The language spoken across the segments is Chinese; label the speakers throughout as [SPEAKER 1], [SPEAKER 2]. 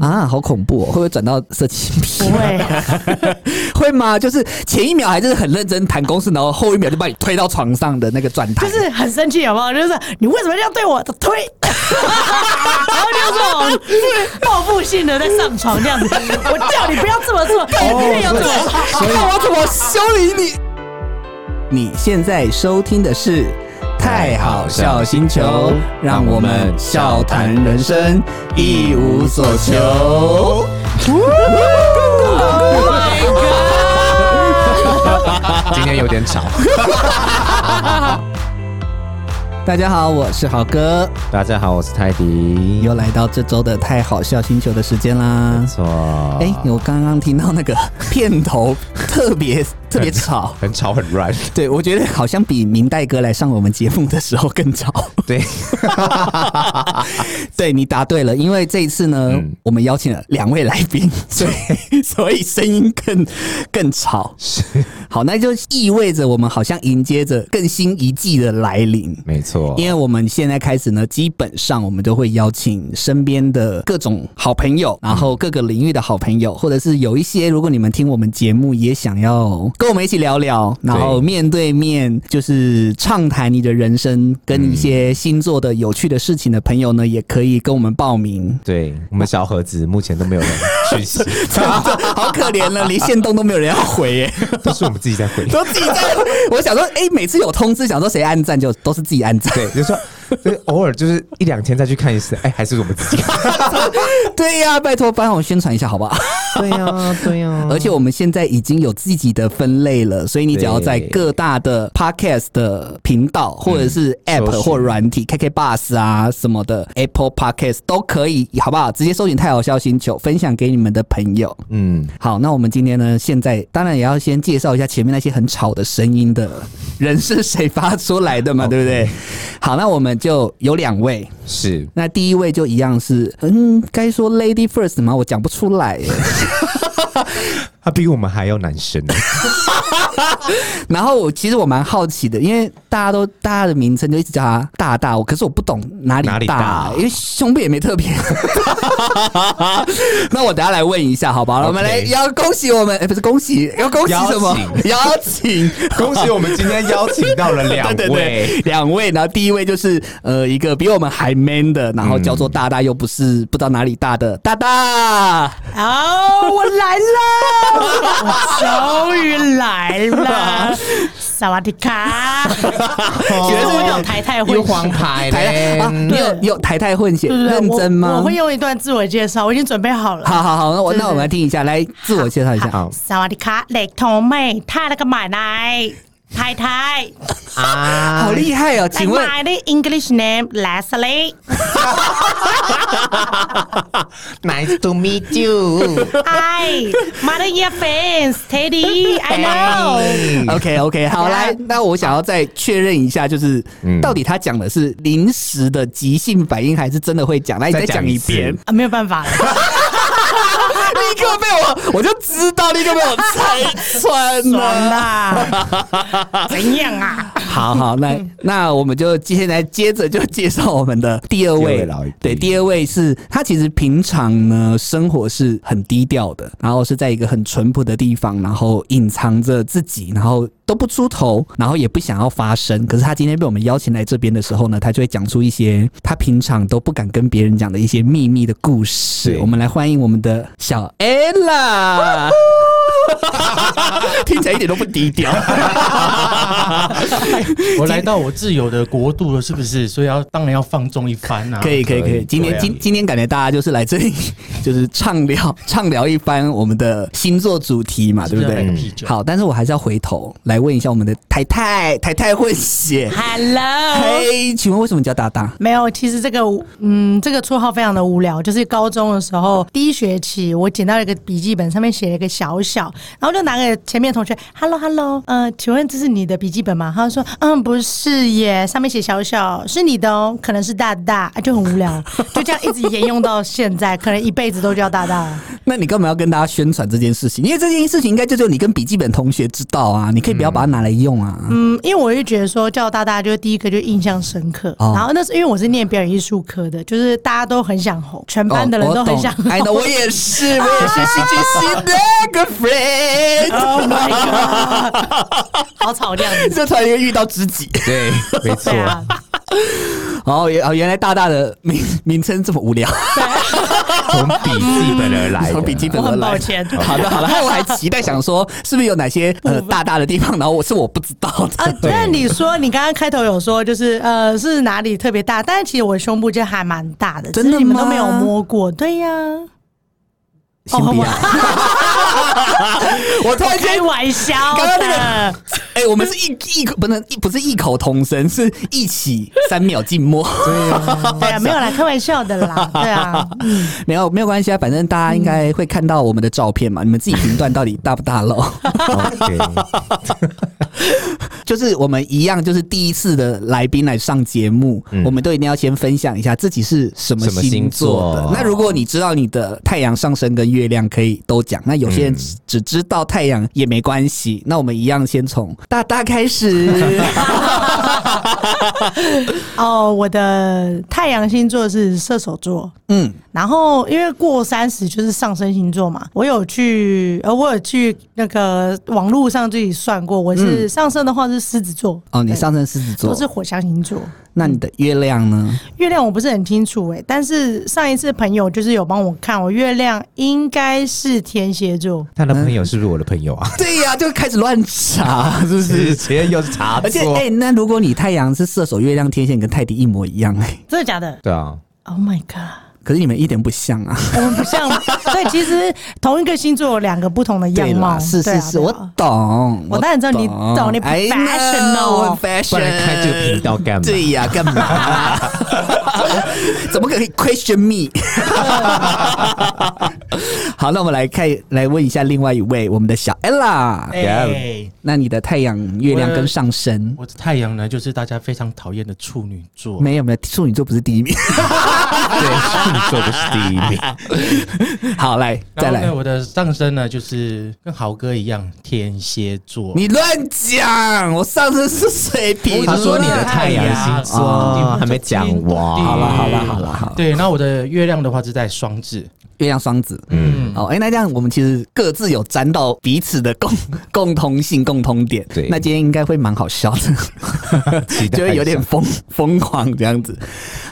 [SPEAKER 1] 啊，好恐怖哦！会不会转到色情片？
[SPEAKER 2] 不会，
[SPEAKER 1] 会吗？就是前一秒还是很认真谈公事，然后后一秒就把你推到床上的那个状态，
[SPEAKER 2] 就是很生气，好不好？就是你为什么要对我的推？然后就是报复性的在上床这样子，我叫你不要这么做，你要这么做，
[SPEAKER 1] 所以我怎么修理你？你现在收听的是。泰豪笑星球，让我们笑谈人生，一无所求。
[SPEAKER 3] 今天有点吵。
[SPEAKER 1] 大家好，我是豪哥。
[SPEAKER 3] 大家好，我是泰迪。
[SPEAKER 1] 又来到这周的太好笑星球的时间啦。
[SPEAKER 3] 没错。
[SPEAKER 1] 哎，我刚刚听到那个片头特别。特别吵，
[SPEAKER 3] 很吵很乱。
[SPEAKER 1] 对，我觉得好像比明代哥来上我们节目的时候更吵。
[SPEAKER 3] 对，
[SPEAKER 1] 对，你答对了，因为这一次呢，嗯、我们邀请了两位来宾，所以所以声音更更吵。
[SPEAKER 3] 是，
[SPEAKER 1] 好，那就意味着我们好像迎接着更新一季的来临。
[SPEAKER 3] 没错，
[SPEAKER 1] 因为我们现在开始呢，基本上我们都会邀请身边的各种好朋友，然后各个领域的好朋友，或者是有一些，如果你们听我们节目也想要。跟我们一起聊聊，然后面对面就是畅谈你的人生跟一些星座的有趣的事情的朋友呢，也可以跟我们报名。
[SPEAKER 3] 对，我们小盒子目前都没有人讯息，
[SPEAKER 1] 好可怜了，连线动都没有人要回耶，
[SPEAKER 3] 都是我们自己在回，
[SPEAKER 1] 都自己在。我想说，哎，每次有通知，想说谁按赞就都是自己按
[SPEAKER 3] 对，就说。所以偶尔就是一两天再去看一次，哎，还是我们自己。
[SPEAKER 1] 对呀、啊，拜托帮我宣传一下好不好？
[SPEAKER 3] 对呀、啊，对呀、啊。
[SPEAKER 1] 而且我们现在已经有自己的分类了，所以你只要在各大的 Podcast 的频道，或者是 App 或软体，KK Bus 啊什么的，Apple Podcast 都可以，好不好？直接搜寻太好笑星球，分享给你们的朋友。嗯，好，那我们今天呢，现在当然也要先介绍一下前面那些很吵的声音的人是谁发出来的嘛，对不对？好，那我们。就有两位，
[SPEAKER 3] 是
[SPEAKER 1] 那第一位就一样是，嗯，该说 Lady First 吗？我讲不出来。
[SPEAKER 3] 他比我们还要男生，
[SPEAKER 1] 然后我其实我蛮好奇的，因为大家都大家的名称就一直叫他大大，我可是我不懂哪里大，哪里大，因为胸部也没特别。那我等下来问一下，好不好？Okay. 我们来要恭喜我们，哎、欸，不是恭喜，要恭喜什么？邀请，
[SPEAKER 3] 恭喜我们今天邀请到了两位，
[SPEAKER 1] 两位。然后第一位就是呃一个比我们还 man 的，然后叫做大大，又不是不知道哪里大的大大。
[SPEAKER 2] 好，我来了。我终于来了，萨瓦迪卡！觉得我有台泰混
[SPEAKER 3] 黄牌
[SPEAKER 1] 嘞，你有你有台泰混血，认真吗？
[SPEAKER 2] 我会用一段自我介绍，我已经准备好了。
[SPEAKER 1] 好好好，那我那我们来听一下，来自我介绍一下。
[SPEAKER 2] 好，萨瓦迪卡，雷同妹，他那个买来。太太
[SPEAKER 1] 啊，好厉害哦！请问
[SPEAKER 2] ，My English name Leslie。
[SPEAKER 3] Nice to meet you.
[SPEAKER 2] Hi, my dear friends, Teddy. I know.
[SPEAKER 1] OK, OK，好来，那我想要再确认一下，就是到底他讲的是临时的即兴反应，还是真的会讲？来你再讲一遍
[SPEAKER 2] 啊？没有办法了。
[SPEAKER 1] 立刻被我，我就知道立刻被我拆穿
[SPEAKER 2] 了。怎样啊？
[SPEAKER 1] 好好，那那我们就接下来接着就介绍我们的第二位。对，第二位是他其实平常呢生活是很低调的，然后是在一个很淳朴的地方，然后隐藏着自己，然后都不出头，然后也不想要发声。可是他今天被我们邀请来这边的时候呢，他就会讲出一些他平常都不敢跟别人讲的一些秘密的故事。我们来欢迎我们的小。¡Ela! 听起来一点都不低调。
[SPEAKER 4] 我来到我自由的国度了，是不是？所以要当然要放纵一番啊！
[SPEAKER 1] 可以，可以，可以。今天今今天感觉大家就是来这里，就是畅聊畅聊一番我们的星座主题嘛，对不对？好，但是我还是要回头来问一下我们的太太太太混血。
[SPEAKER 2] Hello，
[SPEAKER 1] 嘿，请问为什么叫大大？
[SPEAKER 2] 没有，其实这个嗯，这个绰号非常的无聊，就是高中的时候第一学期我。捡到一个笔记本，上面写了一个小小，然后就拿给前面同学，Hello Hello，呃，请问这是你的笔记本吗？他说，嗯，不是耶，上面写小小是你的哦，可能是大大，就很无聊，就这样一直沿用到现在，可能一辈子都叫大大。
[SPEAKER 1] 那你干嘛要跟大家宣传这件事情？因为这件事情应该就只有你跟笔记本同学知道啊，你可以不要把它拿来用啊。
[SPEAKER 2] 嗯，因为我就觉得说叫大大，就是第一个就印象深刻。哦、然后那是因为我是念表演艺术科的，就是大家都很想红，全班的人都很想
[SPEAKER 1] 红。我也是，我也是戏剧系的个 friend。Oh my
[SPEAKER 2] god！好吵这样子，
[SPEAKER 1] 这突然又遇到知己。
[SPEAKER 3] 对，没错。啊、
[SPEAKER 1] 哦，原原来大大的名名称这么无聊。
[SPEAKER 3] 从笔记本而来，
[SPEAKER 1] 从笔记本而来。
[SPEAKER 2] 抱歉。
[SPEAKER 1] 好的，好的。我还期待想说，是不是有哪些呃大大的地方？然后我是我不知道的。
[SPEAKER 2] 啊，那你说你刚刚开头有说，就是呃是哪里特别大？但是其实我胸部就还蛮大的，真的你们都没有摸过。对呀。
[SPEAKER 1] 先不 要，我突然
[SPEAKER 2] 开玩笑。刚刚那个，
[SPEAKER 1] 哎，我们是异异口不能异不是异口同声，是一起三秒静默。
[SPEAKER 2] 对啊，对啊，没有啦，开玩笑的啦。对啊，
[SPEAKER 1] 没有没有关系啊，反正大家应该会看到我们的照片嘛，你们自己评断到底大不大喽。就是我们一样，就是第一次的来宾来上节目，我们都一定要先分享一下自己是什么星座的。那如果你知道你的太阳上升跟月亮可以都讲，那有些人只知道太阳也没关系。那我们一样先从大大开始。
[SPEAKER 2] 哦，我的太阳星座是射手座，嗯，然后因为过三十就是上升星座嘛，我有去，呃，我有去那个网络上自己算过，我是上升的话是狮子座。
[SPEAKER 1] 哦，你上升狮子座，
[SPEAKER 2] 我是火象星座。
[SPEAKER 1] 那你的月亮呢？
[SPEAKER 2] 月亮我不是很清楚哎，但是上一次朋友就是有帮我看，我月亮应该是天蝎座。
[SPEAKER 3] 他的朋友是不是我的朋友啊？
[SPEAKER 1] 对呀，就开始乱查，是不是？
[SPEAKER 3] 直接又是查错。
[SPEAKER 1] 而且哎，那如果你太阳是射手，月亮天蝎跟泰迪一模一样哎，
[SPEAKER 2] 真的假的？
[SPEAKER 3] 对啊。
[SPEAKER 2] Oh my god！
[SPEAKER 1] 可是你们一点不像啊！
[SPEAKER 2] 我们不像，所以其实同一个星座有两个不同的样貌。
[SPEAKER 1] 是是是，我懂，
[SPEAKER 2] 我当然知道你懂，你 fashion 哦
[SPEAKER 1] ，fashion。
[SPEAKER 3] 不然开这个频道干嘛？
[SPEAKER 1] 对呀，干嘛？怎么可以 question me？好，那我们来看，来问一下另外一位，我们的小 Ella。
[SPEAKER 4] 哎，
[SPEAKER 1] 那你的太阳、月亮跟上升？
[SPEAKER 4] 我的太阳呢，就是大家非常讨厌的处女座。
[SPEAKER 1] 没有没有，处女座不是第一名。
[SPEAKER 3] 对，处女座不是第一名。
[SPEAKER 1] 好，来再来。
[SPEAKER 4] 我的上升呢，就是跟豪哥一样，天蝎座。
[SPEAKER 1] 你乱讲，我上升是水瓶。
[SPEAKER 3] 他说你的太阳星座还没讲完。
[SPEAKER 1] 好了好了好了好。
[SPEAKER 4] 对，那我的月亮的话是在双子。
[SPEAKER 1] 月亮双子，嗯，哦，哎，那这样我们其实各自有沾到彼此的共 共通性、共通点，对，那今天应该会蛮好笑的，就会有点疯疯狂这样子。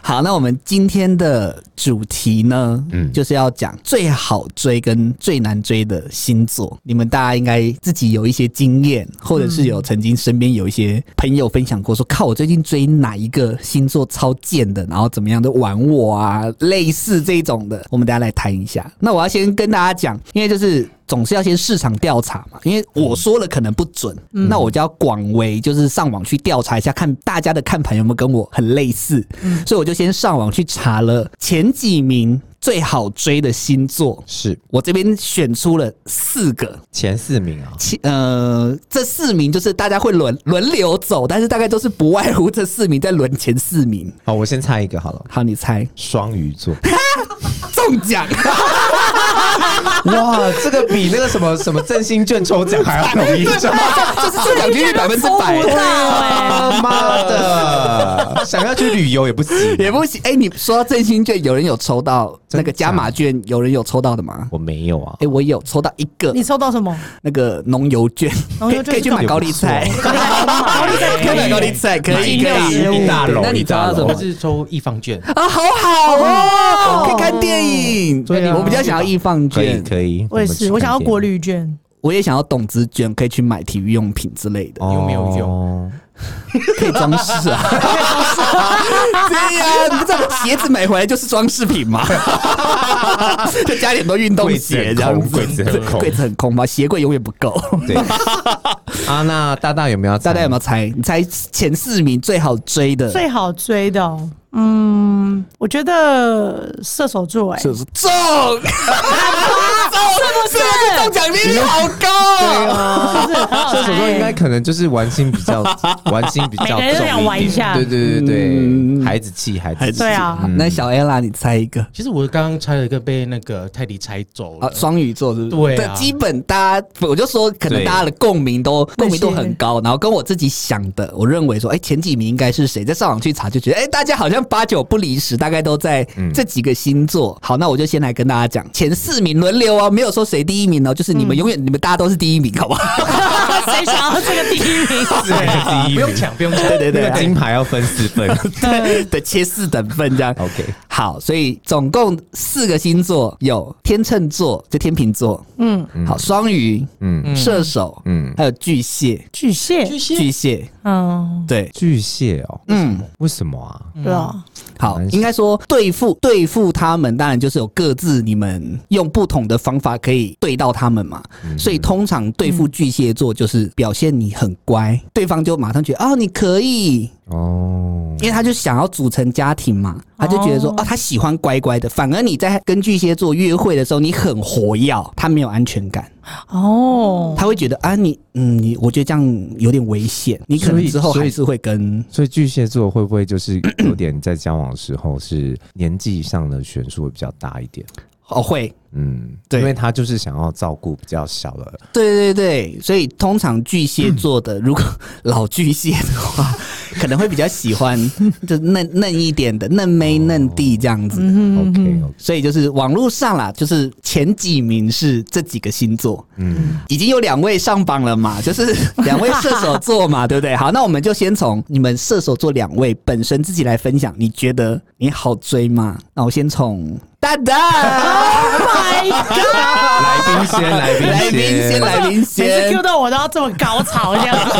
[SPEAKER 1] 好，那我们今天的主题呢，嗯，就是要讲最好追跟最难追的星座。你们大家应该自己有一些经验，或者是有曾经身边有一些朋友分享过，说靠，我最近追哪一个星座超贱的，然后怎么样的玩我啊，类似这种的，我们大家来谈。一下，那我要先跟大家讲，因为就是总是要先市场调查嘛，因为我说了可能不准，嗯、那我就要广为就是上网去调查一下，看大家的看盘有没有跟我很类似，嗯、所以我就先上网去查了前几名最好追的星座，
[SPEAKER 3] 是。
[SPEAKER 1] 我这边选出了四个。
[SPEAKER 3] 前四名啊，
[SPEAKER 1] 前呃这四名就是大家会轮轮流走，但是大概都是不外乎这四名在轮前四名。
[SPEAKER 3] 好，我先猜一个好了，
[SPEAKER 1] 好，你猜。
[SPEAKER 3] 双鱼座。
[SPEAKER 1] 中奖！
[SPEAKER 3] 哇，这个比那个什么什么振兴券抽奖还要容易中，
[SPEAKER 1] 这是中奖几率百分之百！
[SPEAKER 3] 妈的，想要去旅游也不行，
[SPEAKER 1] 也不行。哎，你说到振兴券，有人有抽到那个加码券？有人有抽到的吗？
[SPEAKER 3] 我没有啊。
[SPEAKER 1] 哎，我有抽到一个。
[SPEAKER 2] 你抽到什么？
[SPEAKER 1] 那个农油券，农游券可以去买高丽菜，高丽菜可以买高丽菜，可以可以。
[SPEAKER 3] 那你抽到什
[SPEAKER 4] 么？是抽艺 FUN 券
[SPEAKER 1] 啊，好好哦，可以看电影。对，我比较想要艺 FUN 券，
[SPEAKER 3] 可以。
[SPEAKER 2] 我也是，我想要国旅券，
[SPEAKER 1] 我也想要董子券，可以去买体育用品之类的。
[SPEAKER 4] 有没有用？
[SPEAKER 1] 可以装饰啊！对呀，你不知道鞋子买回来就是装饰品吗？就加点多运动鞋，这样子柜子很空，柜子很空吗？鞋柜永远不够。对
[SPEAKER 3] 啊，那大大有没有？
[SPEAKER 1] 大大有没有猜？你猜前四名最好追的？
[SPEAKER 2] 最好追的，嗯，我觉得射手座，哎，
[SPEAKER 1] 射手，中，是不是中奖率好高？
[SPEAKER 3] 啊，射手座应该可能就是玩心比较玩心比较重，
[SPEAKER 2] 每个人都想玩一下，
[SPEAKER 3] 对对对对，孩子气孩子气，
[SPEAKER 2] 对啊。
[SPEAKER 1] 那小 Ella，你猜一个？
[SPEAKER 4] 其实我刚刚猜了一个被那个泰迪猜走了啊，
[SPEAKER 1] 双鱼座是不
[SPEAKER 4] 是？对啊，
[SPEAKER 1] 基本大家我就说，可能大家的共鸣都共鸣度很高，然后跟我自己想的，我认为说，哎，前几名应该是谁？再上网去查就觉得，哎，大家好像八九不离十，大概都在这几个星座。好，那我就先来跟大家讲前四名轮流哦，没有说谁第一名哦，就是你们永远你们大家都是第一名，好不好？
[SPEAKER 2] 谁想要这个第一名？
[SPEAKER 4] 第一，不用抢，不用抢。
[SPEAKER 1] 对对对，
[SPEAKER 3] 金牌要分四份，
[SPEAKER 1] 对。对，切四等份这样。OK，好，所以总共四个星座有天秤座，就天秤座，嗯，好，双鱼，嗯，射手，嗯，还有巨蟹，
[SPEAKER 2] 巨蟹，
[SPEAKER 1] 巨蟹，巨蟹，嗯，对，
[SPEAKER 3] 巨蟹哦，嗯，为什么啊？
[SPEAKER 2] 对啊，
[SPEAKER 1] 好，应该说对付对付他们，当然就是有各自你们用不同的方法可以对到他们嘛，所以通常对付巨蟹座就是表现你很乖，对方就马上觉得哦，你可以。哦，因为他就想要组成家庭嘛，他就觉得说，哦，他喜欢乖乖的。反而你在跟巨蟹座约会的时候，你很活跃，他没有安全感。哦，他会觉得啊，你嗯，你我觉得这样有点危险，你可能之后还是会跟。
[SPEAKER 3] 所以巨蟹座会不会就是有点在交往的时候是年纪上的悬殊会比较大一点？
[SPEAKER 1] 哦，会，
[SPEAKER 3] 嗯，对，因为他就是想要照顾比较小的。
[SPEAKER 1] 对对对，所以通常巨蟹座的，如果 老巨蟹的话。可能会比较喜欢 就嫩嫩一点的嫩妹嫩弟这样子，OK，所以就是网络上啦，就是前几名是这几个星座，嗯，已经有两位上榜了嘛，就是两位射手座嘛，对不对？好，那我们就先从你们射手座两位本身自己来分享，你觉得你好追吗？那我先从。大大，Oh my God！
[SPEAKER 3] 来宾先，来宾
[SPEAKER 1] 先，来宾先。
[SPEAKER 2] 每次 Q 到我都要这么高潮这样子。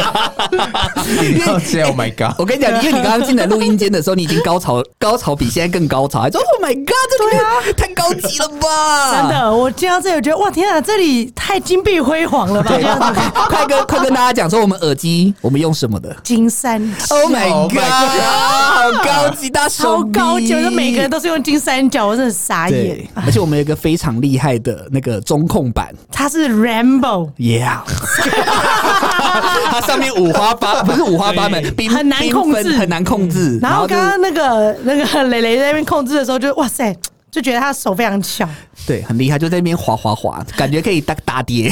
[SPEAKER 3] 你要先，Oh my God！
[SPEAKER 1] 我跟你讲，因为你刚刚进来录音间的时候，你已经高潮，高潮比现在更高潮，还说 Oh my God！这里啊，太高级了吧？
[SPEAKER 2] 真的，我进到这里，我觉得哇，天啊，这里太金碧辉煌了吧？这样子，
[SPEAKER 1] 快跟快跟大家讲说，我们耳机我们用什么的？
[SPEAKER 2] 金三角。
[SPEAKER 1] Oh my God！好高级，大手
[SPEAKER 2] 好高级，我觉得每个人都是用金三角，我真的是。
[SPEAKER 1] 对，而且我们有一个非常厉害的那个中控板，
[SPEAKER 2] 它是 Rainbow，Yeah，
[SPEAKER 1] 它上面五花八 不是五花八门，
[SPEAKER 2] 很难控制，
[SPEAKER 1] 很难控制。
[SPEAKER 2] 然后刚刚那个那个 磊磊在那边控制的时候，就哇塞，就觉得他手非常巧，
[SPEAKER 1] 对，很厉害，就在那边滑滑滑，感觉可以打打碟。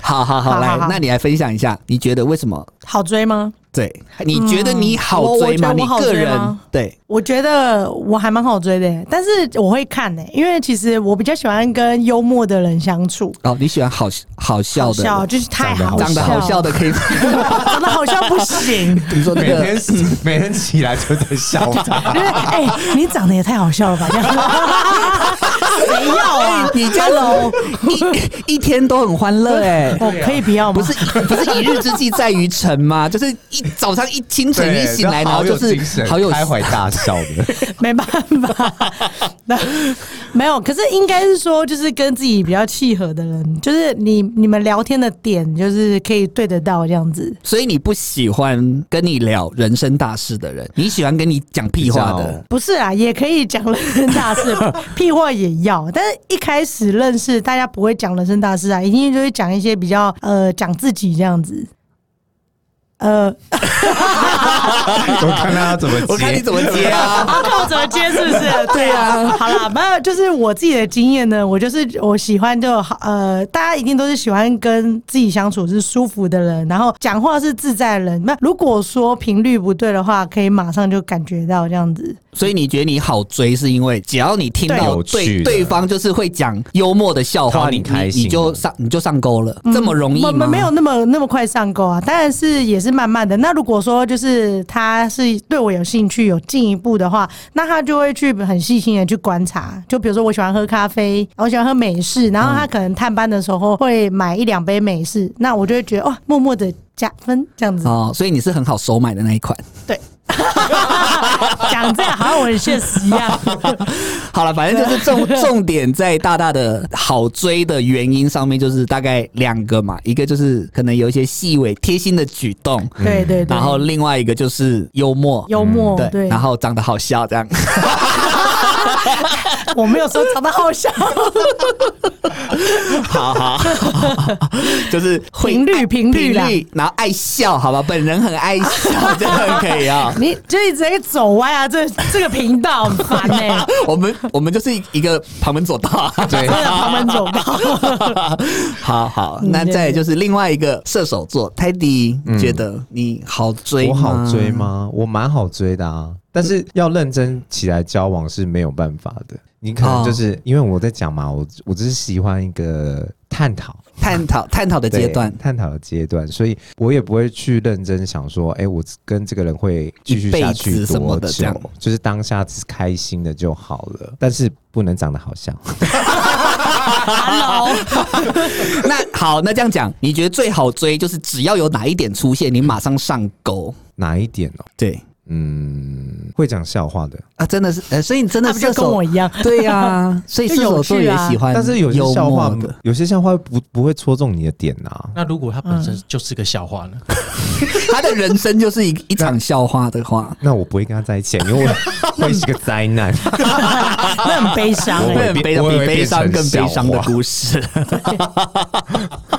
[SPEAKER 1] 好好好，来，那你来分享一下，你觉得为什么？
[SPEAKER 2] 好追吗？
[SPEAKER 1] 对，你觉得你好追吗？你个人对，
[SPEAKER 2] 我觉得我还蛮好追的，但是我会看呢，因为其实我比较喜欢跟幽默的人相处。
[SPEAKER 1] 哦，你喜欢好好笑的，
[SPEAKER 2] 笑就是太好笑，
[SPEAKER 1] 长得好笑的可以，
[SPEAKER 2] 长得好笑不行。
[SPEAKER 3] 比如说 每天每天起来就在笑他，
[SPEAKER 2] 哎，你长得也太好笑了吧？这样谁要啊？
[SPEAKER 1] 你家楼一一天都很欢乐哎，
[SPEAKER 2] 哦，可以不要吗？
[SPEAKER 1] 不是不是一日之计在于晨吗？就是一。早上一清晨一醒来，然后就是好有
[SPEAKER 3] 开怀大笑的，
[SPEAKER 2] 没办法，那没有。可是应该是说，就是跟自己比较契合的人，就是你你们聊天的点，就是可以对得到这样子。
[SPEAKER 1] 所以你不喜欢跟你聊人生大事的人，你喜欢跟你讲屁话的？
[SPEAKER 2] 不是啊，也可以讲人生大事，屁话也要。但是一开始认识，大家不会讲人生大事啊，一定就会讲一些比较呃讲自己这样子。呃，
[SPEAKER 3] 我看他怎么接，
[SPEAKER 1] 我看你怎么接啊？
[SPEAKER 2] 啊看我怎么接是不是？对啊，好了，没有，就是我自己的经验呢。我就是我喜欢就好，呃，大家一定都是喜欢跟自己相处是舒服的人，然后讲话是自在的人。那如果说频率不对的话，可以马上就感觉到这样子。
[SPEAKER 1] 所以你觉得你好追，是因为只要你听到对对方就是会讲幽默的笑话，你开心，你就上你就上钩了，这么容易吗？
[SPEAKER 2] 没有那么那么快上钩啊，当然是也是。慢慢的，那如果说就是他是对我有兴趣、有进一步的话，那他就会去很细心的去观察。就比如说，我喜欢喝咖啡，我喜欢喝美式，然后他可能探班的时候会买一两杯美式，那我就会觉得哇，默默的加分这样子。
[SPEAKER 1] 哦，所以你是很好收买的那一款。
[SPEAKER 2] 对。讲这样好像我很现实一样。
[SPEAKER 1] 好了，反正就是重重点在大大的好追的原因上面，就是大概两个嘛，一个就是可能有一些细微贴心的举动，
[SPEAKER 2] 对对，
[SPEAKER 1] 然后另外一个就是幽默，
[SPEAKER 2] 幽默
[SPEAKER 1] 对，然后长得好笑这样。
[SPEAKER 2] 我没有说长得好笑。
[SPEAKER 1] 好 好，就是
[SPEAKER 2] 频率频率啦，
[SPEAKER 1] 然后爱笑，好吧，本人很爱笑，这样可以啊。
[SPEAKER 2] 你就一直在走歪啊，这这个频道很烦呢。
[SPEAKER 1] 我们我们就是一个旁门左道，
[SPEAKER 2] 对，旁门左道。
[SPEAKER 1] 好好，那再就是另外一个射手座泰迪，觉得你好追，
[SPEAKER 3] 我好追吗？我蛮好追的啊。但是要认真起来交往是没有办法的，你可能就是因为我在讲嘛，我我只是喜欢一个探讨、
[SPEAKER 1] 探讨、探讨的阶段、
[SPEAKER 3] 探讨的阶段，所以我也不会去认真想说，哎，我跟这个人会继续下去多久？就是当下是开心的就好了，但是不能长得好笑。
[SPEAKER 1] Hello，那好，那这样讲，你觉得最好追就是只要有哪一点出现，你马上上钩，
[SPEAKER 3] 哪一点哦？
[SPEAKER 1] 对。
[SPEAKER 3] 嗯，会讲笑话的
[SPEAKER 1] 啊，真的是，呃，所以你真的是
[SPEAKER 2] 跟我一样，
[SPEAKER 1] 对呀、啊，所以射手座也喜欢，
[SPEAKER 3] 但是有些笑话的，有些笑话不不会戳中你的点啊。
[SPEAKER 4] 那如果他本身就是个笑话呢？
[SPEAKER 1] 嗯、他的人生就是一一场笑话的话，
[SPEAKER 3] 那我不会跟他在一起，因为我会是个灾难，
[SPEAKER 2] 那很悲伤，
[SPEAKER 1] 会很悲伤，比悲伤更悲伤的故事。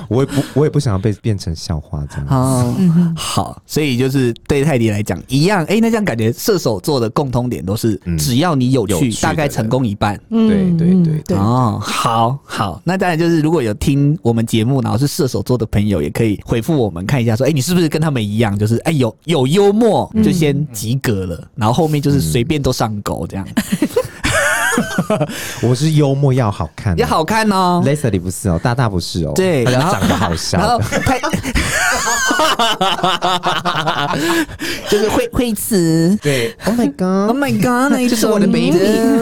[SPEAKER 3] 我也不，我也不想要被变成笑话这样子。
[SPEAKER 1] 哦，好，所以就是对泰迪来讲一样，哎、欸。那这样感觉射手座的共通点都是，只要你有趣，嗯、有趣大概成功一半。
[SPEAKER 3] 嗯，对对对，对。
[SPEAKER 1] 哦，好好，那当然就是如果有听我们节目，然后是射手座的朋友，也可以回复我们看一下，说，哎、欸，你是不是跟他们一样，就是哎、欸、有有幽默就先及格了，然后后面就是随便都上钩这样。
[SPEAKER 3] 我是幽默要好看，
[SPEAKER 1] 要好看哦。
[SPEAKER 3] Leslie 不是哦，大大不是哦，
[SPEAKER 1] 对，
[SPEAKER 3] 然后长得好笑，然后太，
[SPEAKER 1] 就是会会词，
[SPEAKER 3] 对，Oh my God，Oh
[SPEAKER 1] my God，那一就是我的 baby，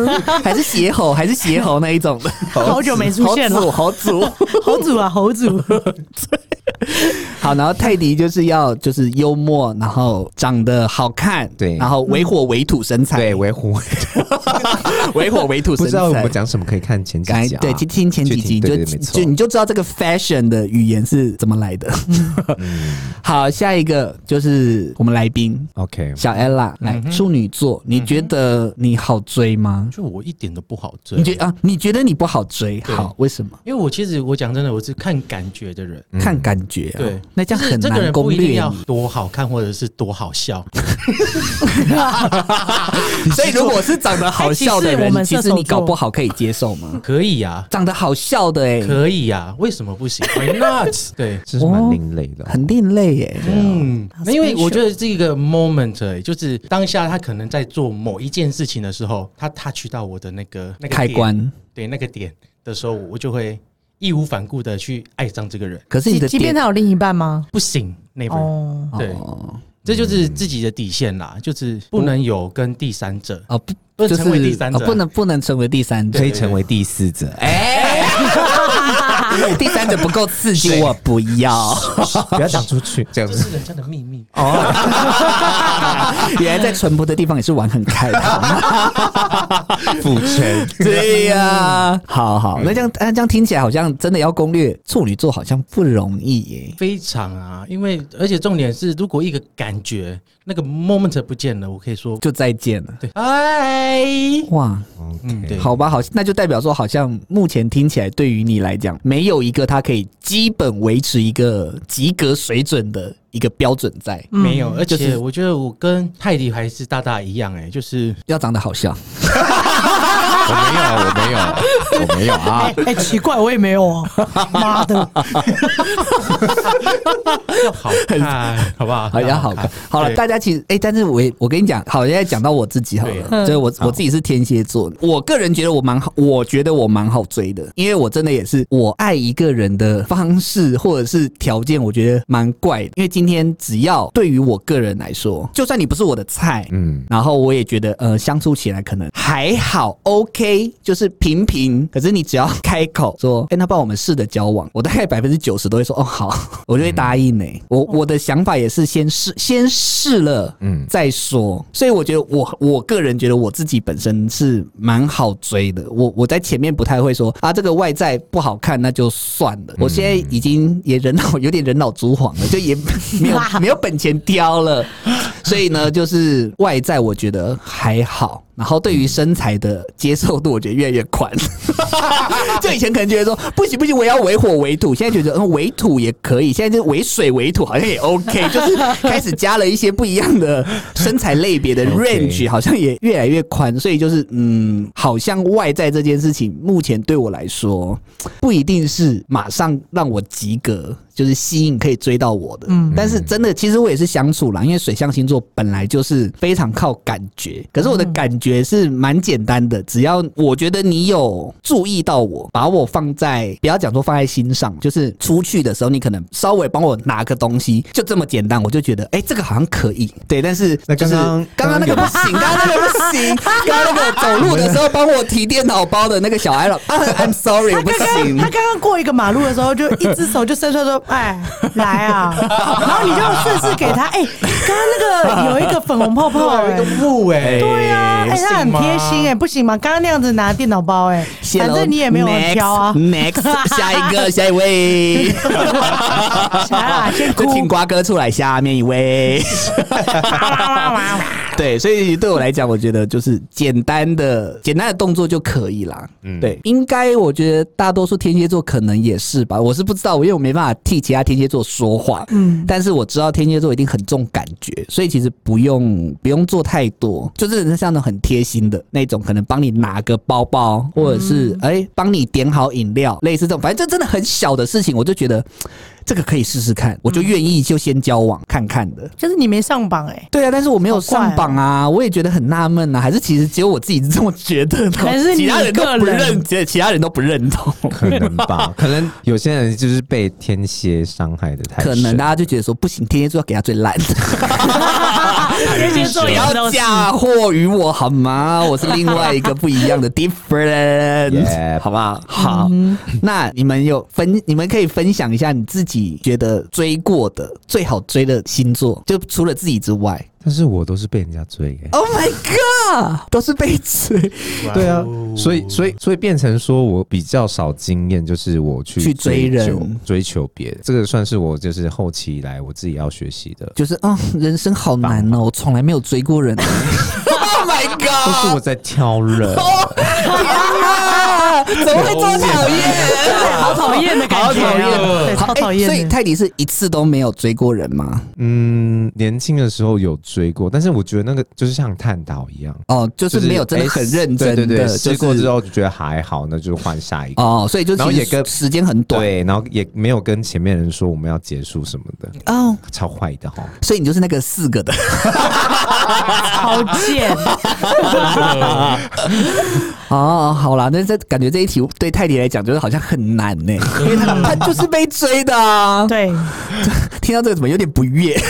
[SPEAKER 1] 还是邪猴，还是邪猴那一种。的，
[SPEAKER 2] 好久没出现了，
[SPEAKER 1] 猴组，
[SPEAKER 2] 猴组啊，猴组。
[SPEAKER 1] 好，然后泰迪就是要就是幽默，然后长得好看，对，然后为火为土身材，
[SPEAKER 3] 对，为火为
[SPEAKER 1] 土，
[SPEAKER 3] 不知道我们讲什么，可以看前几集，
[SPEAKER 1] 对，听听前几集，就就你就知道这个 fashion 的语言是怎么来的。好，下一个就是我们来宾
[SPEAKER 3] ，OK，
[SPEAKER 1] 小 Ella 来，处女座，你觉得你好追吗？
[SPEAKER 4] 就我一点都不好追。
[SPEAKER 1] 你觉得啊？你觉得你不好追？好，为什么？
[SPEAKER 4] 因为我其实我讲真的，我是看感觉的人，
[SPEAKER 1] 看感觉。对，那这样很难攻略。
[SPEAKER 4] 要多好看，或者是多好笑。
[SPEAKER 1] 所以，如果是长得好笑的人，其实你搞不好可以接受吗？
[SPEAKER 4] 可以呀，
[SPEAKER 1] 长得好笑的哎，
[SPEAKER 4] 可以呀，为什么不行？Why not？对，
[SPEAKER 3] 这是蛮另类的，
[SPEAKER 1] 很另类耶。
[SPEAKER 4] 嗯，因为我觉得这个 moment 就是当下他可能在做某一件事情的时候，他 touch 到我的那个那个
[SPEAKER 1] 开关，
[SPEAKER 4] 对那个点的时候，我就会。义无反顾的去爱上这个人，
[SPEAKER 1] 可是你的
[SPEAKER 2] 即便他有另一半吗？
[SPEAKER 4] 不行，那份对，这就是自己的底线啦，就是不能有跟第三者
[SPEAKER 1] 哦，不，不能成为第三者，不能不能成为第三者，
[SPEAKER 3] 可以成为第四者，哎。
[SPEAKER 1] 第三者不够刺激，我不要，
[SPEAKER 3] 不要讲出去，
[SPEAKER 4] 这样子是人家的秘密。
[SPEAKER 1] 哦。原来在淳朴的地方也是玩很开的，
[SPEAKER 3] 父权。
[SPEAKER 1] 对呀。好好，那这样那这样听起来好像真的要攻略处女座好像不容易耶，
[SPEAKER 4] 非常啊，因为而且重点是，如果一个感觉那个 moment 不见了，我可以说
[SPEAKER 1] 就再见了。
[SPEAKER 4] 对，哎，
[SPEAKER 1] 哇，嗯，对，好吧，好，那就代表说好像目前听起来对于你来讲没有一个他可以基本维持一个及格水准的一个标准在，
[SPEAKER 4] 没有，而且我觉得我跟泰迪还是大大一样，哎，就是
[SPEAKER 1] 要长得好笑。
[SPEAKER 3] 我没有，我没有，我没有啊！
[SPEAKER 2] 哎、欸欸，奇怪，我也没有啊！妈的，
[SPEAKER 4] 要好看，好不好？
[SPEAKER 1] 好要好看。好了，大家其实哎、欸，但是我我跟你讲，好，现在讲到我自己好了，就是我我自己是天蝎座，我个人觉得我蛮好，我觉得我蛮好追的，因为我真的也是我爱一个人的方式或者是条件，我觉得蛮怪的。因为今天只要对于我个人来说，就算你不是我的菜，嗯，然后我也觉得呃相处起来可能还好，OK。K 就是平平，可是你只要开口说，哎、欸，那帮我们试着交往，我大概百分之九十都会说，哦，好，我就会答应呢、欸。我我的想法也是先试，先试了，嗯，再说。所以我觉得我我个人觉得我自己本身是蛮好追的。我我在前面不太会说啊，这个外在不好看那就算了。我现在已经也人老 有点人老珠黄了，就也没有没有本钱挑了。所以呢，就是外在我觉得还好。然后对于身材的接受度，我觉得越来越宽。就以前可能觉得说不行不行，我要为火为土，现在觉得嗯为土也可以，现在就为水为土好像也 OK，就是开始加了一些不一样的身材类别的 range，好像也越来越宽。所以就是嗯，好像外在这件事情，目前对我来说不一定是马上让我及格。就是吸引可以追到我的，嗯，但是真的，其实我也是相处啦，因为水象星座本来就是非常靠感觉，可是我的感觉是蛮简单的，只要我觉得你有注意到我，把我放在不要讲说放在心上，就是出去的时候，你可能稍微帮我拿个东西，就这么简单，我就觉得哎、欸，这个好像可以，对，但是就是刚刚那个不行，刚刚那个不行，刚刚那个走路的时候帮我提电脑包的那个小孩了，I'm sorry，我不行。
[SPEAKER 2] 他刚刚过一个马路的时候，就一只手就伸出来说。哎，来啊！然后你就顺势给他。哎，刚刚那个有一个粉红泡泡，
[SPEAKER 4] 有一个雾哎，
[SPEAKER 2] 对呀，哎，他很贴心哎，不行吗？刚刚那样子拿电脑包哎，反正你也没有挑啊。
[SPEAKER 1] Next，下一个，下一位。来，先请瓜哥出来，下面一位。对，所以对我来讲，我觉得就是简单的、简单的动作就可以啦。嗯，对，应该我觉得大多数天蝎座可能也是吧。我是不知道，因为我没办法替其他天蝎座说话。嗯，但是我知道天蝎座一定很重感觉，所以其实不用不用做太多，就是像那种很贴心的那种，可能帮你拿个包包，或者是哎帮你点好饮料，类似这种，反正这真的很小的事情，我就觉得。这个可以试试看，我就愿意就先交往看看的。
[SPEAKER 2] 就是你没上榜哎、欸，
[SPEAKER 1] 对啊，但是我没有上榜啊，我也觉得很纳闷啊，还是其实只有我自己是这么觉得呢？
[SPEAKER 2] 还是
[SPEAKER 1] 其他人都不认，其他人都不认同？
[SPEAKER 3] 可能吧，可能有些人就是被天蝎伤害的太深，
[SPEAKER 1] 可能大家就觉得说不行，天蝎座要给他最烂的，天蝎座 也要嫁祸于我好吗？我是另外一个不一样的 different，、yeah. 好不好？好，嗯、那你们有分，你们可以分享一下你自己。你觉得追过的最好追的星座，就除了自己之外，
[SPEAKER 3] 但是我都是被人家追。
[SPEAKER 1] Oh my god，都是被追。
[SPEAKER 3] 对啊，所以所以所以变成说我比较少经验，就是我去
[SPEAKER 1] 去追人、
[SPEAKER 3] 追求别人，这个算是我就是后期以来我自己要学习的。
[SPEAKER 1] 就是啊、哦，人生好难哦，我从来没有追过人。Oh my god，
[SPEAKER 3] 都是我在挑人。
[SPEAKER 1] 怎么会这么讨厌？
[SPEAKER 2] 好讨厌的感觉，好讨厌。
[SPEAKER 1] 所以泰迪是一次都没有追过人吗？
[SPEAKER 3] 嗯，年轻的时候有追过，但是我觉得那个就是像探讨一样，
[SPEAKER 1] 哦，就是没有真的很认真的。
[SPEAKER 3] 对对对，追过之后就觉得还好，那就换下一个。
[SPEAKER 1] 哦，所以就然后也跟时间很短，
[SPEAKER 3] 对，然后也没有跟前面人说我们要结束什么的。哦，超坏的哈。
[SPEAKER 1] 所以你就是那个四个的，
[SPEAKER 2] 超贱。
[SPEAKER 1] 哦，好啦，那这感觉这一题对泰迪来讲，就是好像很难呢，因为他 他就是被追的啊。
[SPEAKER 2] 对，
[SPEAKER 1] 听到这个怎么有点不悦？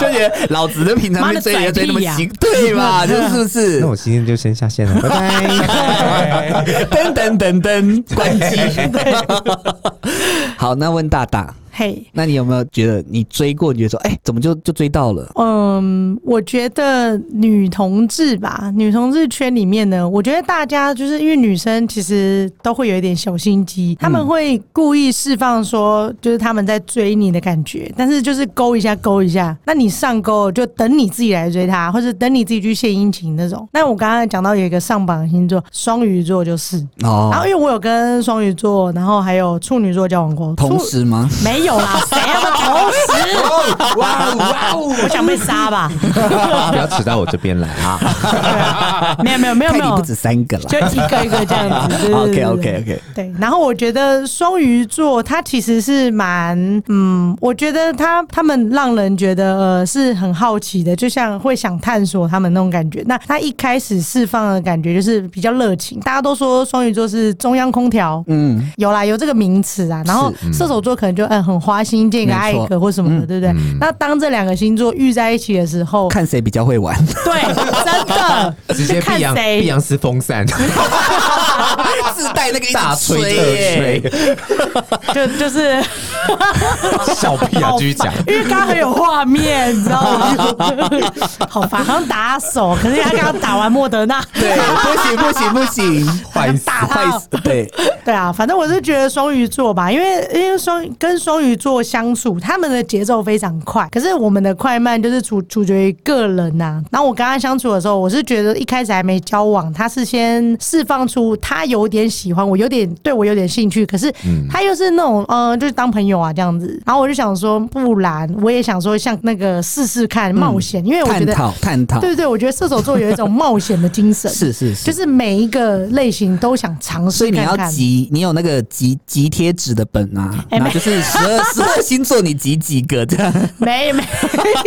[SPEAKER 1] 就觉得老子的平常被追也追那么勤，对吧？就是不是？
[SPEAKER 3] 那我今天就先下线了，拜拜。
[SPEAKER 1] 噔噔噔噔，关机。好，那问大大。
[SPEAKER 2] 嘿、
[SPEAKER 1] 那你有没有觉得你追过？你觉得说，哎、欸，怎么就就追到了？
[SPEAKER 2] 嗯，我觉得女同志吧，女同志圈里面呢，我觉得大家就是因为女生其实都会有一点小心机，他们会故意释放说，就是他们在追你的感觉，但是就是勾一下勾一下，那你上钩就等你自己来追他，或者等你自己去献殷勤那种。那我刚刚讲到有一个上榜的星座，双鱼座就是哦，然后因为我有跟双鱼座，然后还有处女座交往过，
[SPEAKER 1] 同时吗？
[SPEAKER 2] 没有。有啦，谁要的同时？哇哇！我想被杀吧！
[SPEAKER 3] 不要迟到我这边来啊！
[SPEAKER 2] 没有没有没有没有，
[SPEAKER 1] 不止三个了，
[SPEAKER 2] 就一个一个这样子。
[SPEAKER 1] OK OK OK。
[SPEAKER 2] 对，然后我觉得双鱼座他其实是蛮嗯，我觉得他他们让人觉得呃是很好奇的，就像会想探索他们那种感觉。那他一开始释放的感觉就是比较热情，大家都说双鱼座是中央空调，嗯，有啦有这个名词啊。然后射手座可能就嗯很。花心见个爱个或什么的，对不对？嗯、那当这两个星座遇在一起的时候，
[SPEAKER 1] 看谁比较会玩。
[SPEAKER 2] 对，真的
[SPEAKER 3] 直接看谁。碧昂斯风扇，
[SPEAKER 1] 自带那个大吹特吹，
[SPEAKER 2] 就就是
[SPEAKER 3] 小屁啊！继续讲，
[SPEAKER 2] 因为刚刚很有画面，你知道吗？好烦，好像打手，可是他刚刚打完莫德纳，
[SPEAKER 1] 对，不行不行不行，
[SPEAKER 2] 坏死坏死，
[SPEAKER 1] 对
[SPEAKER 2] 对啊，反正我是觉得双鱼座吧，因为因为双跟双鱼座相处，他们的节奏非常快，可是我们的快慢就是处处决于个人呐、啊。然后我跟他相处的时候，我是觉得一开始还没交往，他是先释放出他有点喜欢我，有点对我有点兴趣，可是他又是那种嗯、呃，就是当朋友啊这样子。然后我就想说，不然我也想说像那个试试看冒险，因为我觉得
[SPEAKER 1] 探讨探讨，
[SPEAKER 2] 对对，我觉得射手座有一种冒险的精神，
[SPEAKER 1] 是是是，
[SPEAKER 2] 就是每一个类型都想尝试。
[SPEAKER 1] 所以你要集，你有那个集集贴纸的本啊，那就是十二 十二星座你集几个这样？
[SPEAKER 2] 没没